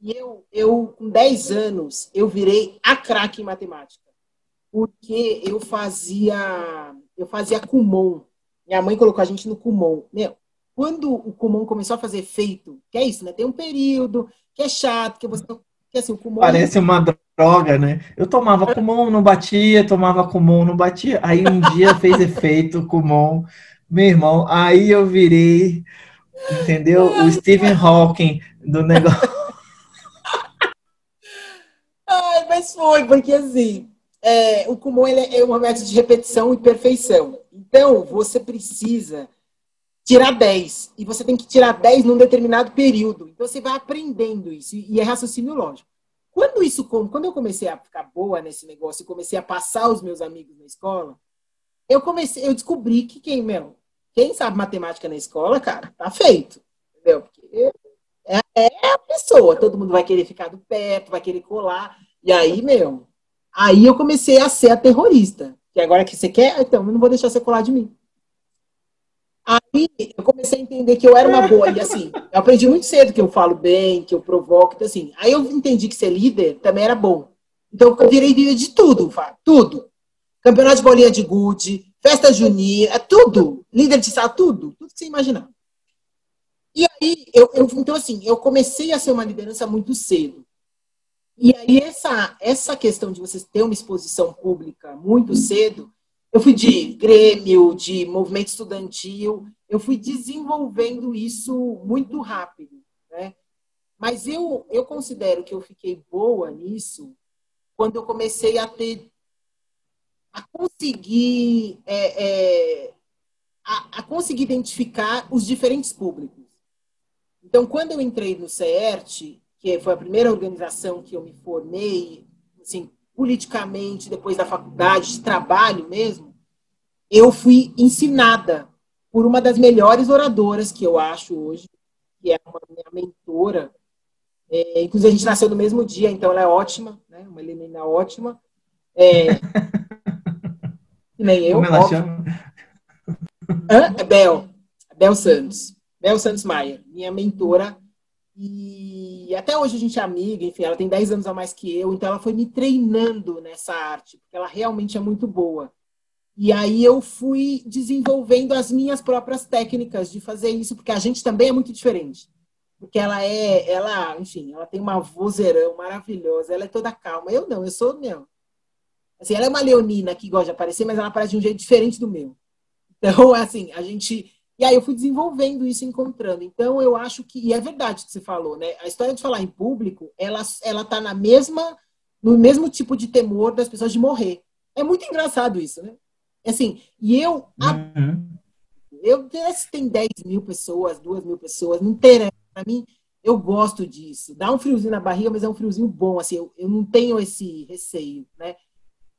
E eu, eu, com 10 anos, eu virei a craque em matemática. Porque eu fazia, eu fazia Kumon. Minha mãe colocou a gente no Kumon. Meu, quando o Kumon começou a fazer efeito, que é isso, né? Tem um período que é chato, que você que assim, o Kumon Parece uma droga, né? Eu tomava Kumon, não batia, tomava Kumon, não batia. Aí um dia fez efeito Kumon, meu irmão, aí eu virei, entendeu? O Stephen Hawking do negócio. mas foi, porque assim, é, o Kumon é uma método de repetição e perfeição. Então, você precisa tirar 10. E você tem que tirar 10 num determinado período. Então, você vai aprendendo isso. E é raciocínio lógico. Quando isso, quando eu comecei a ficar boa nesse negócio e comecei a passar os meus amigos na escola, eu comecei, eu descobri que quem, meu, quem sabe matemática na escola, cara, tá feito. Entendeu? Porque é, é a pessoa. Todo mundo vai querer ficar do perto, vai querer colar. E aí, meu, aí eu comecei a ser a terrorista. Que agora que você quer, então eu não vou deixar você colar de mim. Aí eu comecei a entender que eu era uma boa. E assim, eu aprendi muito cedo que eu falo bem, que eu provoco. Então, assim, aí eu entendi que ser líder também era bom. Então eu virei líder de tudo, tudo. Campeonato de bolinha de gude, festa junina, é tudo. Líder de sala, tudo. Tudo que você imaginar. E aí, eu, eu, então assim, eu comecei a ser uma liderança muito cedo. E aí, essa, essa questão de você ter uma exposição pública muito cedo, eu fui de grêmio, de movimento estudantil, eu fui desenvolvendo isso muito rápido, né? Mas eu, eu considero que eu fiquei boa nisso quando eu comecei a ter, a conseguir, é, é, a, a conseguir identificar os diferentes públicos. Então, quando eu entrei no CERT, que foi a primeira organização que eu me formei, assim, politicamente, depois da faculdade, de trabalho mesmo, eu fui ensinada por uma das melhores oradoras que eu acho hoje, que é uma minha mentora. É, inclusive, a gente nasceu no mesmo dia, então ela é ótima, né? uma Helena ótima. É, nem eu. Como ela óbvio. chama? Hã? É Bel. Bel Santos. Bel Santos Maia, minha mentora. E até hoje a gente é amiga, enfim, ela tem 10 anos a mais que eu, então ela foi me treinando nessa arte, porque ela realmente é muito boa. E aí eu fui desenvolvendo as minhas próprias técnicas de fazer isso, porque a gente também é muito diferente. Porque ela é, ela, enfim, ela tem uma vozeirão maravilhosa, ela é toda calma. Eu não, eu sou, meu. Assim, ela é uma leonina que gosta de aparecer, mas ela aparece de um jeito diferente do meu. Então, assim, a gente. E aí eu fui desenvolvendo isso, encontrando. Então, eu acho que. E é verdade o que você falou, né? A história de falar em público, ela, ela tá na mesma. no mesmo tipo de temor das pessoas de morrer. É muito engraçado isso, né? Assim, e eu. Uhum. Eu se tem 10 mil pessoas, 2 mil pessoas, não interessa. Para mim, eu gosto disso. Dá um friozinho na barriga, mas é um friozinho bom. Assim, eu, eu não tenho esse receio, né?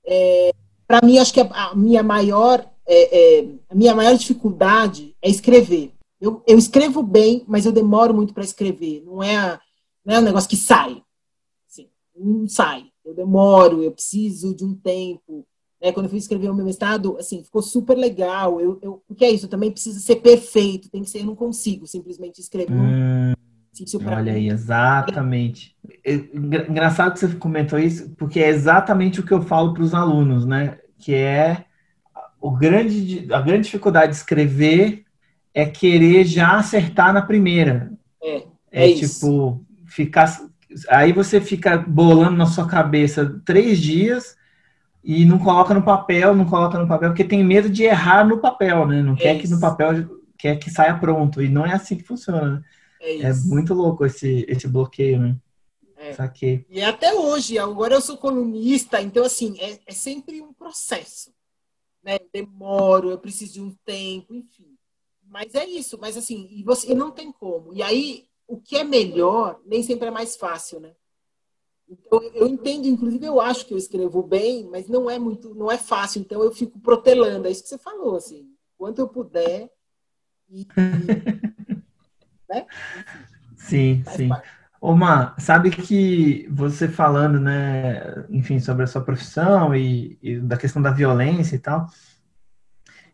É, Para mim, acho que a, a minha maior é, é, a minha maior dificuldade é escrever. Eu, eu escrevo bem, mas eu demoro muito para escrever. Não é, não é um negócio que sai. Assim, não sai. Eu demoro, eu preciso de um tempo. Né? Quando eu fui escrever o meu mestrado, assim, ficou super legal. Eu, eu, porque é isso, eu também preciso ser perfeito, tem que ser, eu não consigo simplesmente escrever. Hum, olha aí, exatamente. É, engraçado que você comentou isso, porque é exatamente o que eu falo para os alunos, né? Que é o grande, a grande dificuldade de escrever é querer já acertar na primeira. É, é, é tipo, ficar. Aí você fica bolando na sua cabeça três dias e não coloca no papel, não coloca no papel, porque tem medo de errar no papel, né? Não é quer isso. que no papel quer que saia pronto. E não é assim que funciona, né? É, é muito louco esse, esse bloqueio, né? É. Saquei. E até hoje, agora eu sou colunista, então assim, é, é sempre um processo. Né? Demoro, eu preciso de um tempo, enfim. Mas é isso, mas assim, e você não tem como. E aí, o que é melhor nem sempre é mais fácil, né? Então, eu entendo, inclusive, eu acho que eu escrevo bem, mas não é muito, não é fácil. Então, eu fico protelando. É isso que você falou, assim. Quanto eu puder. E, né? Sim, sim. Oma, sabe que você falando, né, enfim, sobre a sua profissão e, e da questão da violência e tal,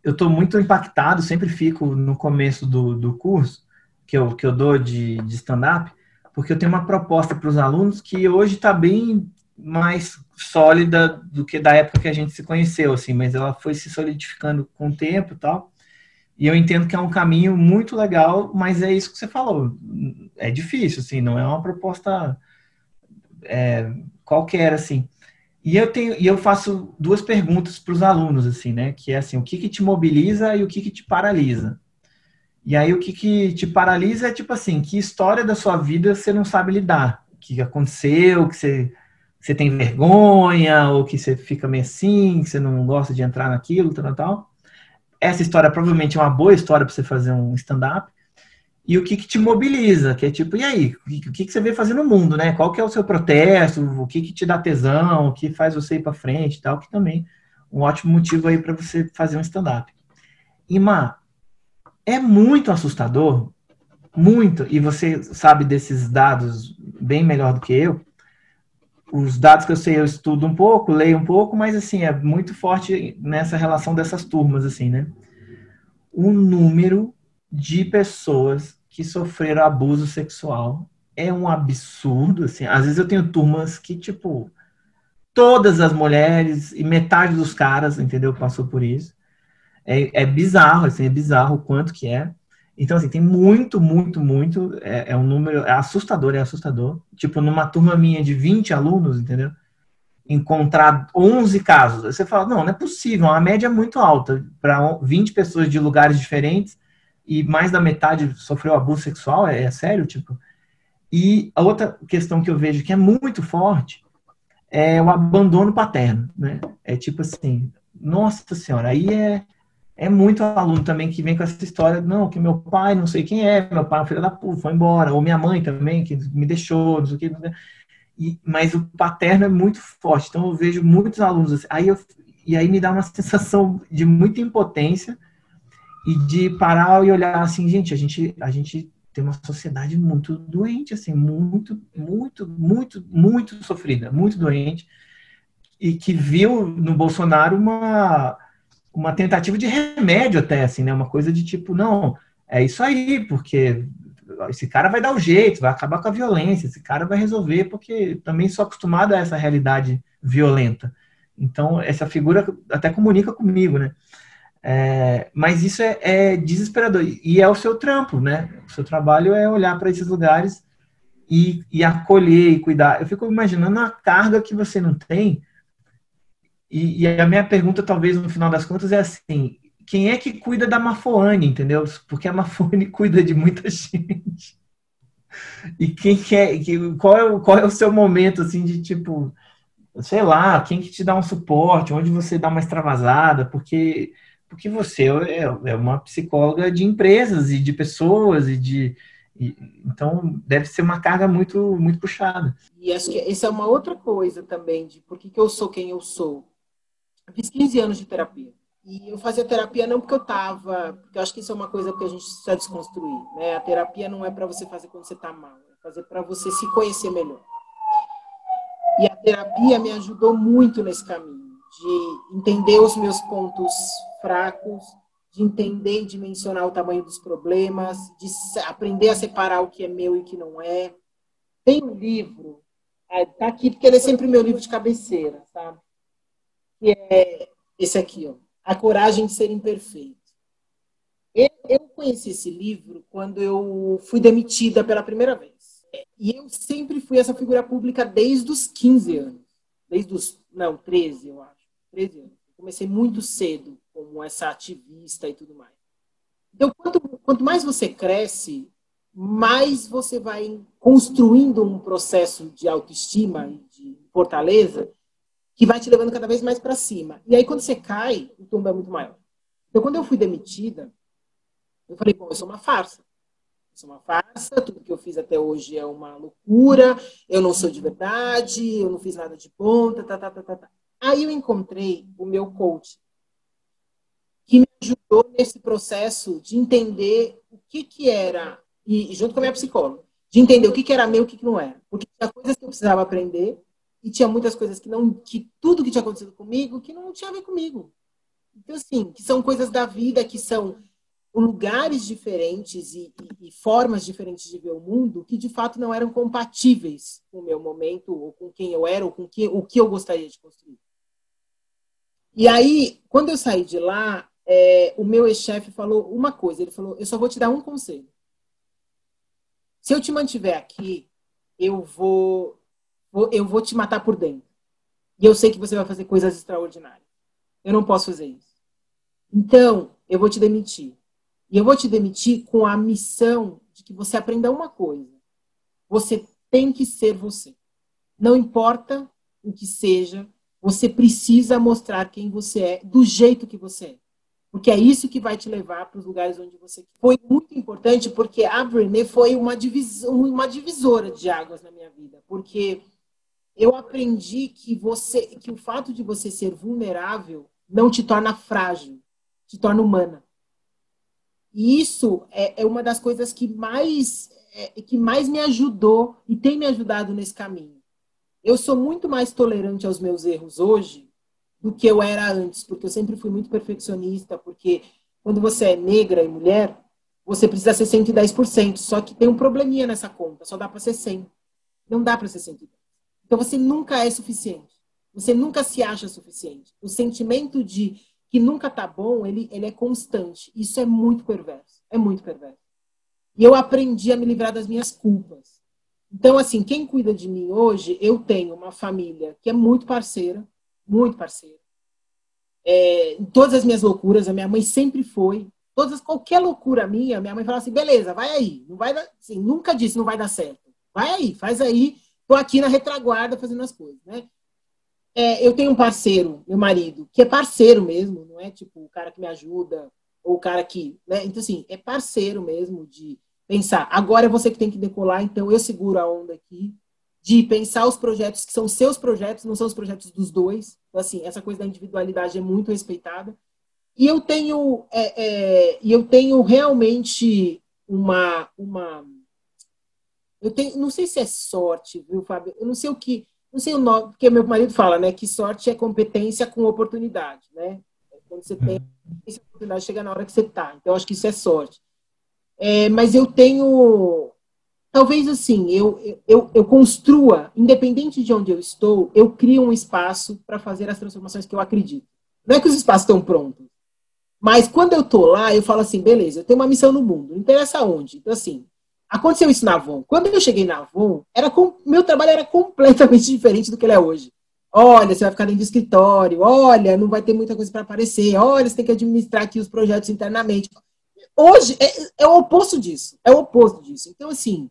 eu estou muito impactado, sempre fico no começo do, do curso que eu, que eu dou de, de stand-up, porque eu tenho uma proposta para os alunos que hoje está bem mais sólida do que da época que a gente se conheceu, assim, mas ela foi se solidificando com o tempo e tal. E eu entendo que é um caminho muito legal, mas é isso que você falou. É difícil, assim, não é uma proposta é, qualquer, assim. E eu tenho, e eu faço duas perguntas para os alunos, assim, né? Que é assim, o que, que te mobiliza e o que, que te paralisa. E aí o que, que te paralisa é tipo assim, que história da sua vida você não sabe lidar? O que aconteceu, que você, você tem vergonha, ou que você fica meio assim, que você não gosta de entrar naquilo, tal, tal. Essa história provavelmente é uma boa história para você fazer um stand-up. E o que, que te mobiliza, que é tipo, e aí, o que, que você vê fazer no mundo, né? Qual que é o seu protesto, o que, que te dá tesão, o que faz você ir para frente tal, que também um ótimo motivo aí para você fazer um stand-up. E, Má, é muito assustador, muito, e você sabe desses dados bem melhor do que eu. Os dados que eu sei eu estudo um pouco, leio um pouco, mas assim, é muito forte nessa relação dessas turmas, assim, né? O número de pessoas que sofreram abuso sexual é um absurdo, assim. Às vezes eu tenho turmas que, tipo, todas as mulheres e metade dos caras, entendeu, passou por isso é, é bizarro, assim, é bizarro o quanto que é. Então, assim, tem muito, muito, muito, é, é, um número, é assustador, é assustador. Tipo, numa turma minha de 20 alunos, entendeu? Encontrar 11 casos. Você fala, não, não é possível, a média é muito alta. Para 20 pessoas de lugares diferentes e mais da metade sofreu abuso sexual, é, é sério, tipo. E a outra questão que eu vejo que é muito forte é o abandono paterno, né? É tipo assim, nossa senhora, aí é é muito aluno também que vem com essa história, não, que meu pai não sei quem é, meu pai é um filho da puta, foi embora, ou minha mãe também, que me deixou, não sei o que. E, mas o paterno é muito forte, então eu vejo muitos alunos assim, aí eu, e aí me dá uma sensação de muita impotência e de parar e olhar assim, gente, a gente, a gente tem uma sociedade muito doente, assim, muito, muito, muito, muito sofrida, muito doente, e que viu no Bolsonaro uma uma tentativa de remédio até, assim, né? Uma coisa de tipo, não, é isso aí, porque esse cara vai dar o jeito, vai acabar com a violência, esse cara vai resolver, porque também sou acostumado a essa realidade violenta. Então, essa figura até comunica comigo, né? É, mas isso é, é, desesperador. E é o seu trampo, né? O seu trabalho é olhar para esses lugares e, e, acolher e cuidar. Eu fico imaginando a carga que você não tem e, e, a minha pergunta, talvez, no final das contas, é assim: quem é que cuida da Mafoane, entendeu? Porque a Mafoane cuida de muita gente. E quem quer, que, qual, é, qual é o seu momento, assim, de tipo, sei lá, quem que te dá um suporte, onde você dá uma extravasada, porque, porque você é, é uma psicóloga de empresas e de pessoas e de. E, então, deve ser uma carga muito, muito puxada. E acho que essa é uma outra coisa também, de por que, que eu sou quem eu sou eu fiz 15 anos de terapia. E eu fazia terapia não porque eu estava, porque eu acho que isso é uma coisa que a gente precisa desconstruir, né? A terapia não é para você fazer quando você está mal, é fazer para você se conhecer melhor. E a terapia me ajudou muito nesse caminho, de entender os meus pontos fracos, de entender e dimensionar o tamanho dos problemas, de aprender a separar o que é meu e o que não é. Tem um livro, está aqui porque ele é sempre meu livro de cabeceira, sabe? que é esse aqui, ó, A Coragem de Ser Imperfeito. Eu conheci esse livro quando eu fui demitida pela primeira vez. E eu sempre fui essa figura pública desde os 15 anos. Desde os, não, 13, eu acho. 13 anos. Comecei muito cedo como essa ativista e tudo mais. Então, quanto, quanto mais você cresce, mais você vai construindo um processo de autoestima e de fortaleza que vai te levando cada vez mais para cima. E aí, quando você cai, o tombo é muito maior. Então, quando eu fui demitida, eu falei, bom, eu sou uma farsa. Eu sou uma farsa, tudo que eu fiz até hoje é uma loucura, eu não sou de verdade, eu não fiz nada de ponta, tá, tá, tá, tá, tá. Aí eu encontrei o meu coach, que me ajudou nesse processo de entender o que que era, e junto com a minha psicóloga, de entender o que que era meu e o que que não era. Porque tinha coisas que eu precisava aprender, e tinha muitas coisas que não, que tudo que tinha acontecido comigo, que não tinha a ver comigo. Então, assim, que são coisas da vida, que são lugares diferentes e, e, e, formas diferentes de ver o mundo que de fato não eram compatíveis com o meu momento, ou com quem eu era, ou com que, o que eu gostaria de construir. E aí, quando eu saí de lá, é, o meu ex-chefe falou uma coisa: ele falou, eu só vou te dar um conselho. Se eu te mantiver aqui, eu vou eu vou te matar por dentro. E eu sei que você vai fazer coisas extraordinárias. Eu não posso fazer isso. Então, eu vou te demitir. E eu vou te demitir com a missão de que você aprenda uma coisa. Você tem que ser você. Não importa o que seja, você precisa mostrar quem você é, do jeito que você é. Porque é isso que vai te levar para os lugares onde você Foi muito importante porque a Brené foi uma, divis... uma divisora de águas na minha vida. Porque eu aprendi que você, que o fato de você ser vulnerável não te torna frágil, te torna humana. E isso é, é uma das coisas que mais é, que mais me ajudou e tem me ajudado nesse caminho. Eu sou muito mais tolerante aos meus erros hoje do que eu era antes, porque eu sempre fui muito perfeccionista, porque quando você é negra e mulher, você precisa ser 110%, só que tem um probleminha nessa conta, só dá para ser 100. Não dá para ser 110. Então você nunca é suficiente. Você nunca se acha suficiente. O sentimento de que nunca tá bom, ele, ele é constante. Isso é muito perverso. É muito perverso. E eu aprendi a me livrar das minhas culpas. Então, assim, quem cuida de mim hoje, eu tenho uma família que é muito parceira, muito parceira. É, em todas as minhas loucuras, a minha mãe sempre foi. Todas, qualquer loucura minha, minha mãe fala assim: beleza, vai aí. Não vai dar, assim, nunca disse não vai dar certo. Vai aí, faz aí, Estou aqui na retaguarda fazendo as coisas, né? é, eu tenho um parceiro, meu marido, que é parceiro mesmo, não é tipo o cara que me ajuda ou o cara que, né? Então assim, é parceiro mesmo de pensar. Agora é você que tem que decolar, então eu seguro a onda aqui de pensar os projetos que são seus projetos, não são os projetos dos dois. Então assim, essa coisa da individualidade é muito respeitada. E eu tenho, é, é, eu tenho realmente uma, uma, eu tenho, não sei se é sorte, viu, Fábio? Eu não sei o que não sei o nome, porque meu marido fala, né, que sorte é competência com oportunidade, né? Quando você tem essa oportunidade, chega na hora que você está. Então, acho que isso é sorte. É, mas eu tenho, talvez assim, eu, eu, eu construa, independente de onde eu estou, eu crio um espaço para fazer as transformações que eu acredito. Não é que os espaços estão prontos, mas quando eu estou lá, eu falo assim, beleza, eu tenho uma missão no mundo, não interessa onde. Então, assim, Aconteceu isso na Avon. Quando eu cheguei na Avon, era com... meu trabalho era completamente diferente do que ele é hoje. Olha, você vai ficar dentro do escritório. Olha, não vai ter muita coisa para aparecer. Olha, você tem que administrar aqui os projetos internamente. Hoje é, é o oposto disso. É o oposto disso. Então, assim,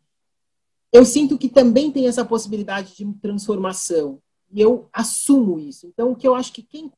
eu sinto que também tem essa possibilidade de transformação. E eu assumo isso. Então, o que eu acho que quem.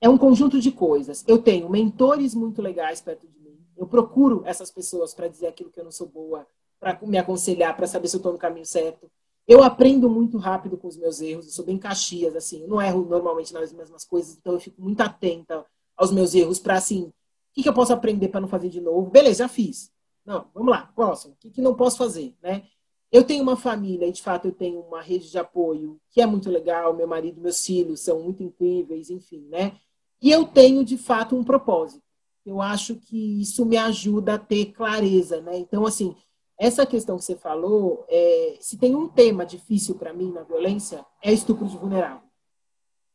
É um conjunto de coisas. Eu tenho mentores muito legais perto de eu procuro essas pessoas para dizer aquilo que eu não sou boa, para me aconselhar, para saber se eu estou no caminho certo. Eu aprendo muito rápido com os meus erros, eu sou bem caxias, assim, eu não erro normalmente nas mesmas coisas, então eu fico muito atenta aos meus erros para, assim, o que, que eu posso aprender para não fazer de novo? Beleza, já fiz. Não, vamos lá, próximo. O que, que não posso fazer, né? Eu tenho uma família, e de fato eu tenho uma rede de apoio que é muito legal, meu marido, meus filhos são muito incríveis, enfim, né? E eu tenho, de fato, um propósito eu acho que isso me ajuda a ter clareza, né? Então, assim, essa questão que você falou, é, se tem um tema difícil para mim na violência, é estupro de vulnerável.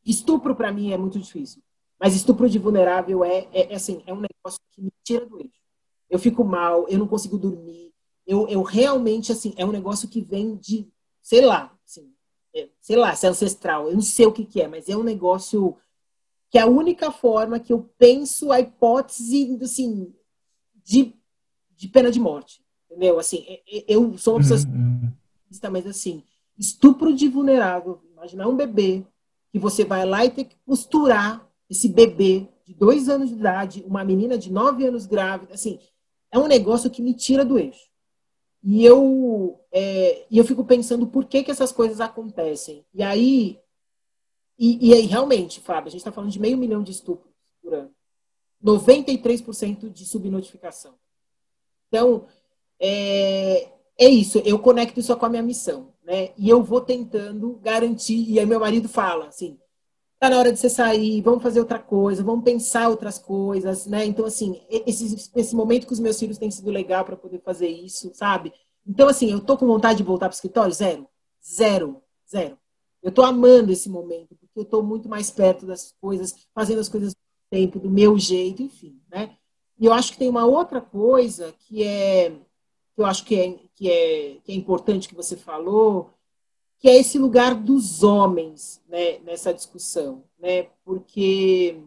Estupro para mim é muito difícil, mas estupro de vulnerável é, é, é, assim, é um negócio que me tira do eixo. Eu fico mal, eu não consigo dormir, eu, eu realmente, assim, é um negócio que vem de, sei lá, assim, é, sei lá, se é ancestral, eu não sei o que, que é, mas é um negócio que é a única forma que eu penso a hipótese assim, de, de pena de morte. Entendeu? Assim, eu sou uma pessoa uhum. mas assim, estupro de vulnerável. Imaginar um bebê que você vai lá e tem que costurar esse bebê de dois anos de idade, uma menina de nove anos grávida, assim, é um negócio que me tira do eixo. E eu, é, eu fico pensando por que, que essas coisas acontecem. E aí e, e aí, realmente, Fábio, a gente está falando de meio milhão de estupros por ano. 93% de subnotificação. Então, é, é isso, eu conecto isso com a minha missão, né? E eu vou tentando garantir, e aí meu marido fala assim, tá na hora de você sair, vamos fazer outra coisa, vamos pensar outras coisas, né? Então, assim, esse, esse momento com os meus filhos tem sido legal para poder fazer isso, sabe? Então, assim, eu tô com vontade de voltar para o escritório? Zero. Zero. Zero. Eu tô amando esse momento, eu estou muito mais perto das coisas, fazendo as coisas do tempo, do meu jeito, enfim, né? E eu acho que tem uma outra coisa que é que eu acho que é, que é, que é importante que você falou, que é esse lugar dos homens né, nessa discussão, né? Porque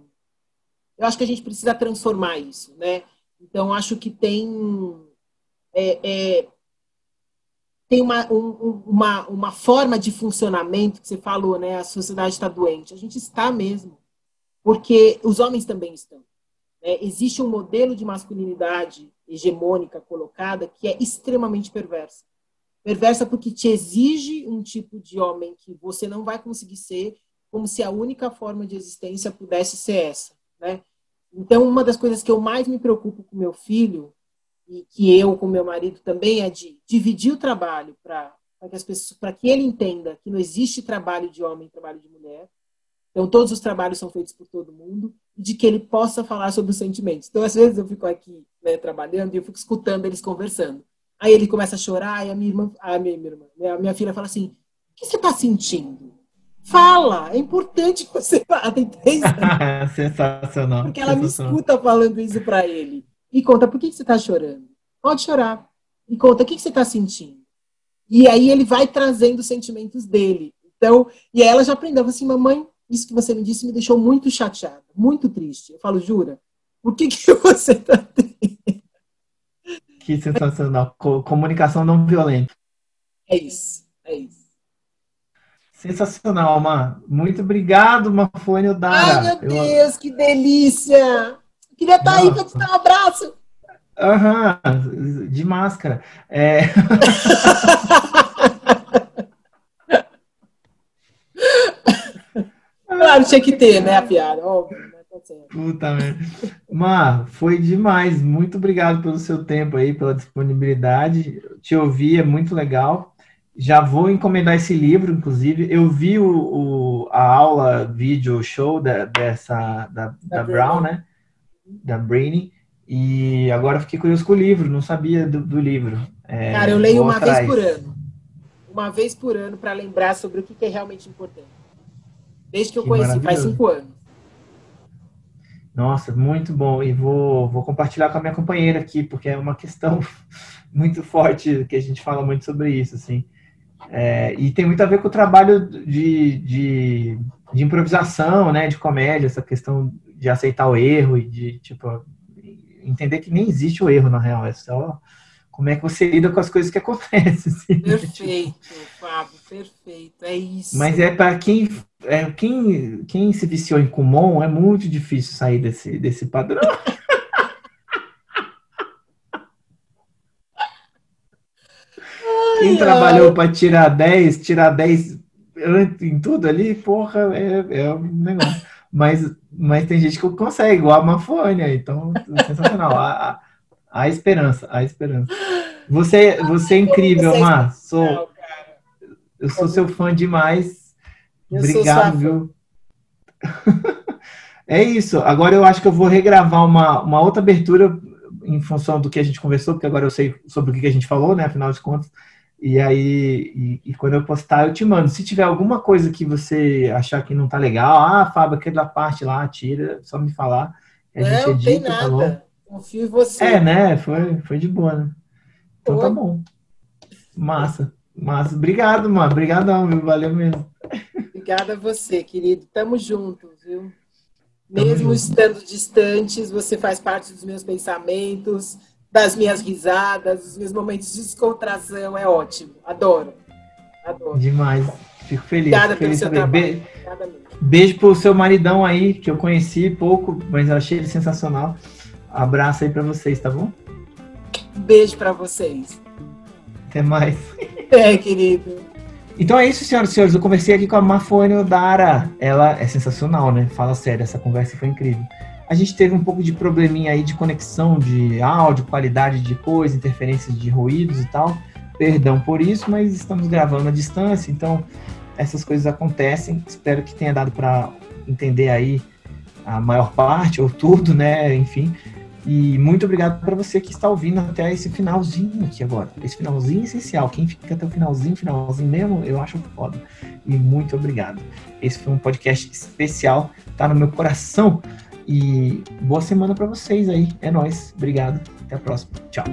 eu acho que a gente precisa transformar isso, né? Então acho que tem é, é, tem uma, um, uma, uma forma de funcionamento que você falou, né? A sociedade está doente. A gente está mesmo, porque os homens também estão. Né? Existe um modelo de masculinidade hegemônica colocada que é extremamente perversa. Perversa porque te exige um tipo de homem que você não vai conseguir ser, como se a única forma de existência pudesse ser essa, né? Então, uma das coisas que eu mais me preocupo com meu filho e que eu com meu marido também é de dividir o trabalho para que as pessoas, para que ele entenda que não existe trabalho de homem, trabalho de mulher. Então todos os trabalhos são feitos por todo mundo e de que ele possa falar sobre os sentimentos. Então às vezes eu fico aqui né, trabalhando e eu fico escutando eles conversando. Aí ele começa a chorar e a minha irmã, a minha, irmã, a minha filha fala assim: "O que você está sentindo?" Fala, é importante que você fale, entende? Sensacional. Porque ela Sensacional. me escuta falando isso para ele. E conta, por que, que você está chorando? Pode chorar. E conta, o que, que você está sentindo? E aí ele vai trazendo os sentimentos dele. Então, e aí ela já aprendeu assim, mamãe, isso que você me disse me deixou muito chateada, muito triste. Eu falo, jura? Por que, que você está? Que sensacional. Comunicação não violenta. É isso, é isso. Sensacional, Má. Muito obrigado, Mafone Odara. Ai, meu Deus, que delícia! Queria estar aí para te dar um abraço. Aham, de máscara. É... claro, tinha que ter, né, a piada, óbvio. Tá Puta merda. Má, foi demais. Muito obrigado pelo seu tempo aí, pela disponibilidade. Te ouvir é muito legal. Já vou encomendar esse livro, inclusive. Eu vi o, o a aula, vídeo, show da, dessa, da, da, da Brown, né? Da Brainy. E agora fiquei curioso com o livro, não sabia do, do livro. É, Cara, eu leio uma atrás. vez por ano. Uma vez por ano para lembrar sobre o que, é realmente importante. Desde que eu que conheci, faz cinco anos. Nossa, muito bom. E vou, vou compartilhar com a minha companheira aqui, porque é uma questão muito forte que a gente fala muito sobre isso, assim. É, e tem muito a ver com o trabalho de, de, de, improvisação, né, de comédia, essa questão de aceitar o erro e de, tipo, entender que nem existe o erro, na real, é só como é que você lida com as coisas que acontecem. Assim, perfeito, Fábio, perfeito, é isso. Mas é para quem, é, quem, quem se viciou em Kumon, é muito difícil sair desse, desse padrão. Quem trabalhou para tirar 10, tirar 10 em tudo ali, porra, é, é um negócio. Mas, mas tem gente que consegue, igual a Mafônia, então sensacional. A, a, a esperança, a esperança. Você, você é incrível, Mar. Sou, eu sou seu fã demais. Obrigado, viu? É isso. Agora eu acho que eu vou regravar uma, uma outra abertura em função do que a gente conversou, porque agora eu sei sobre o que a gente falou, né? Afinal de contas. E aí, e, e, quando eu postar, eu te mando. Se tiver alguma coisa que você achar que não tá legal, ah, Fábio, aquela parte lá, tira, só me falar. A gente não, edita, tem tá nada. Tá Confio em você. É, né? Foi, foi de boa, né? Então tá bom. Massa. Massa. Obrigado, mano. Obrigadão, viu? Valeu mesmo. Obrigada a você, querido. Tamo junto, viu? Mesmo estando distantes, você faz parte dos meus pensamentos das minhas risadas, dos meus momentos de descontração. É ótimo. Adoro. Adoro. Demais. Fico feliz. Obrigada feliz pelo seu Be Beijo pro seu maridão aí, que eu conheci pouco, mas eu achei ele sensacional. Abraço aí para vocês, tá bom? Beijo para vocês. Até mais. É, querido. Então é isso, senhoras e senhores. Eu conversei aqui com a Mafone Odara. Ela é sensacional, né? Fala sério, essa conversa foi incrível. A gente teve um pouco de probleminha aí de conexão de áudio, qualidade de coisa, interferências de ruídos e tal. Perdão por isso, mas estamos gravando à distância, então essas coisas acontecem. Espero que tenha dado para entender aí a maior parte ou tudo, né? Enfim. E muito obrigado para você que está ouvindo até esse finalzinho aqui agora. Esse finalzinho essencial. Quem fica até o finalzinho, finalzinho mesmo, eu acho foda. E muito obrigado. Esse foi um podcast especial, tá no meu coração. E boa semana para vocês aí. É nós. Obrigado. Até a próxima. Tchau.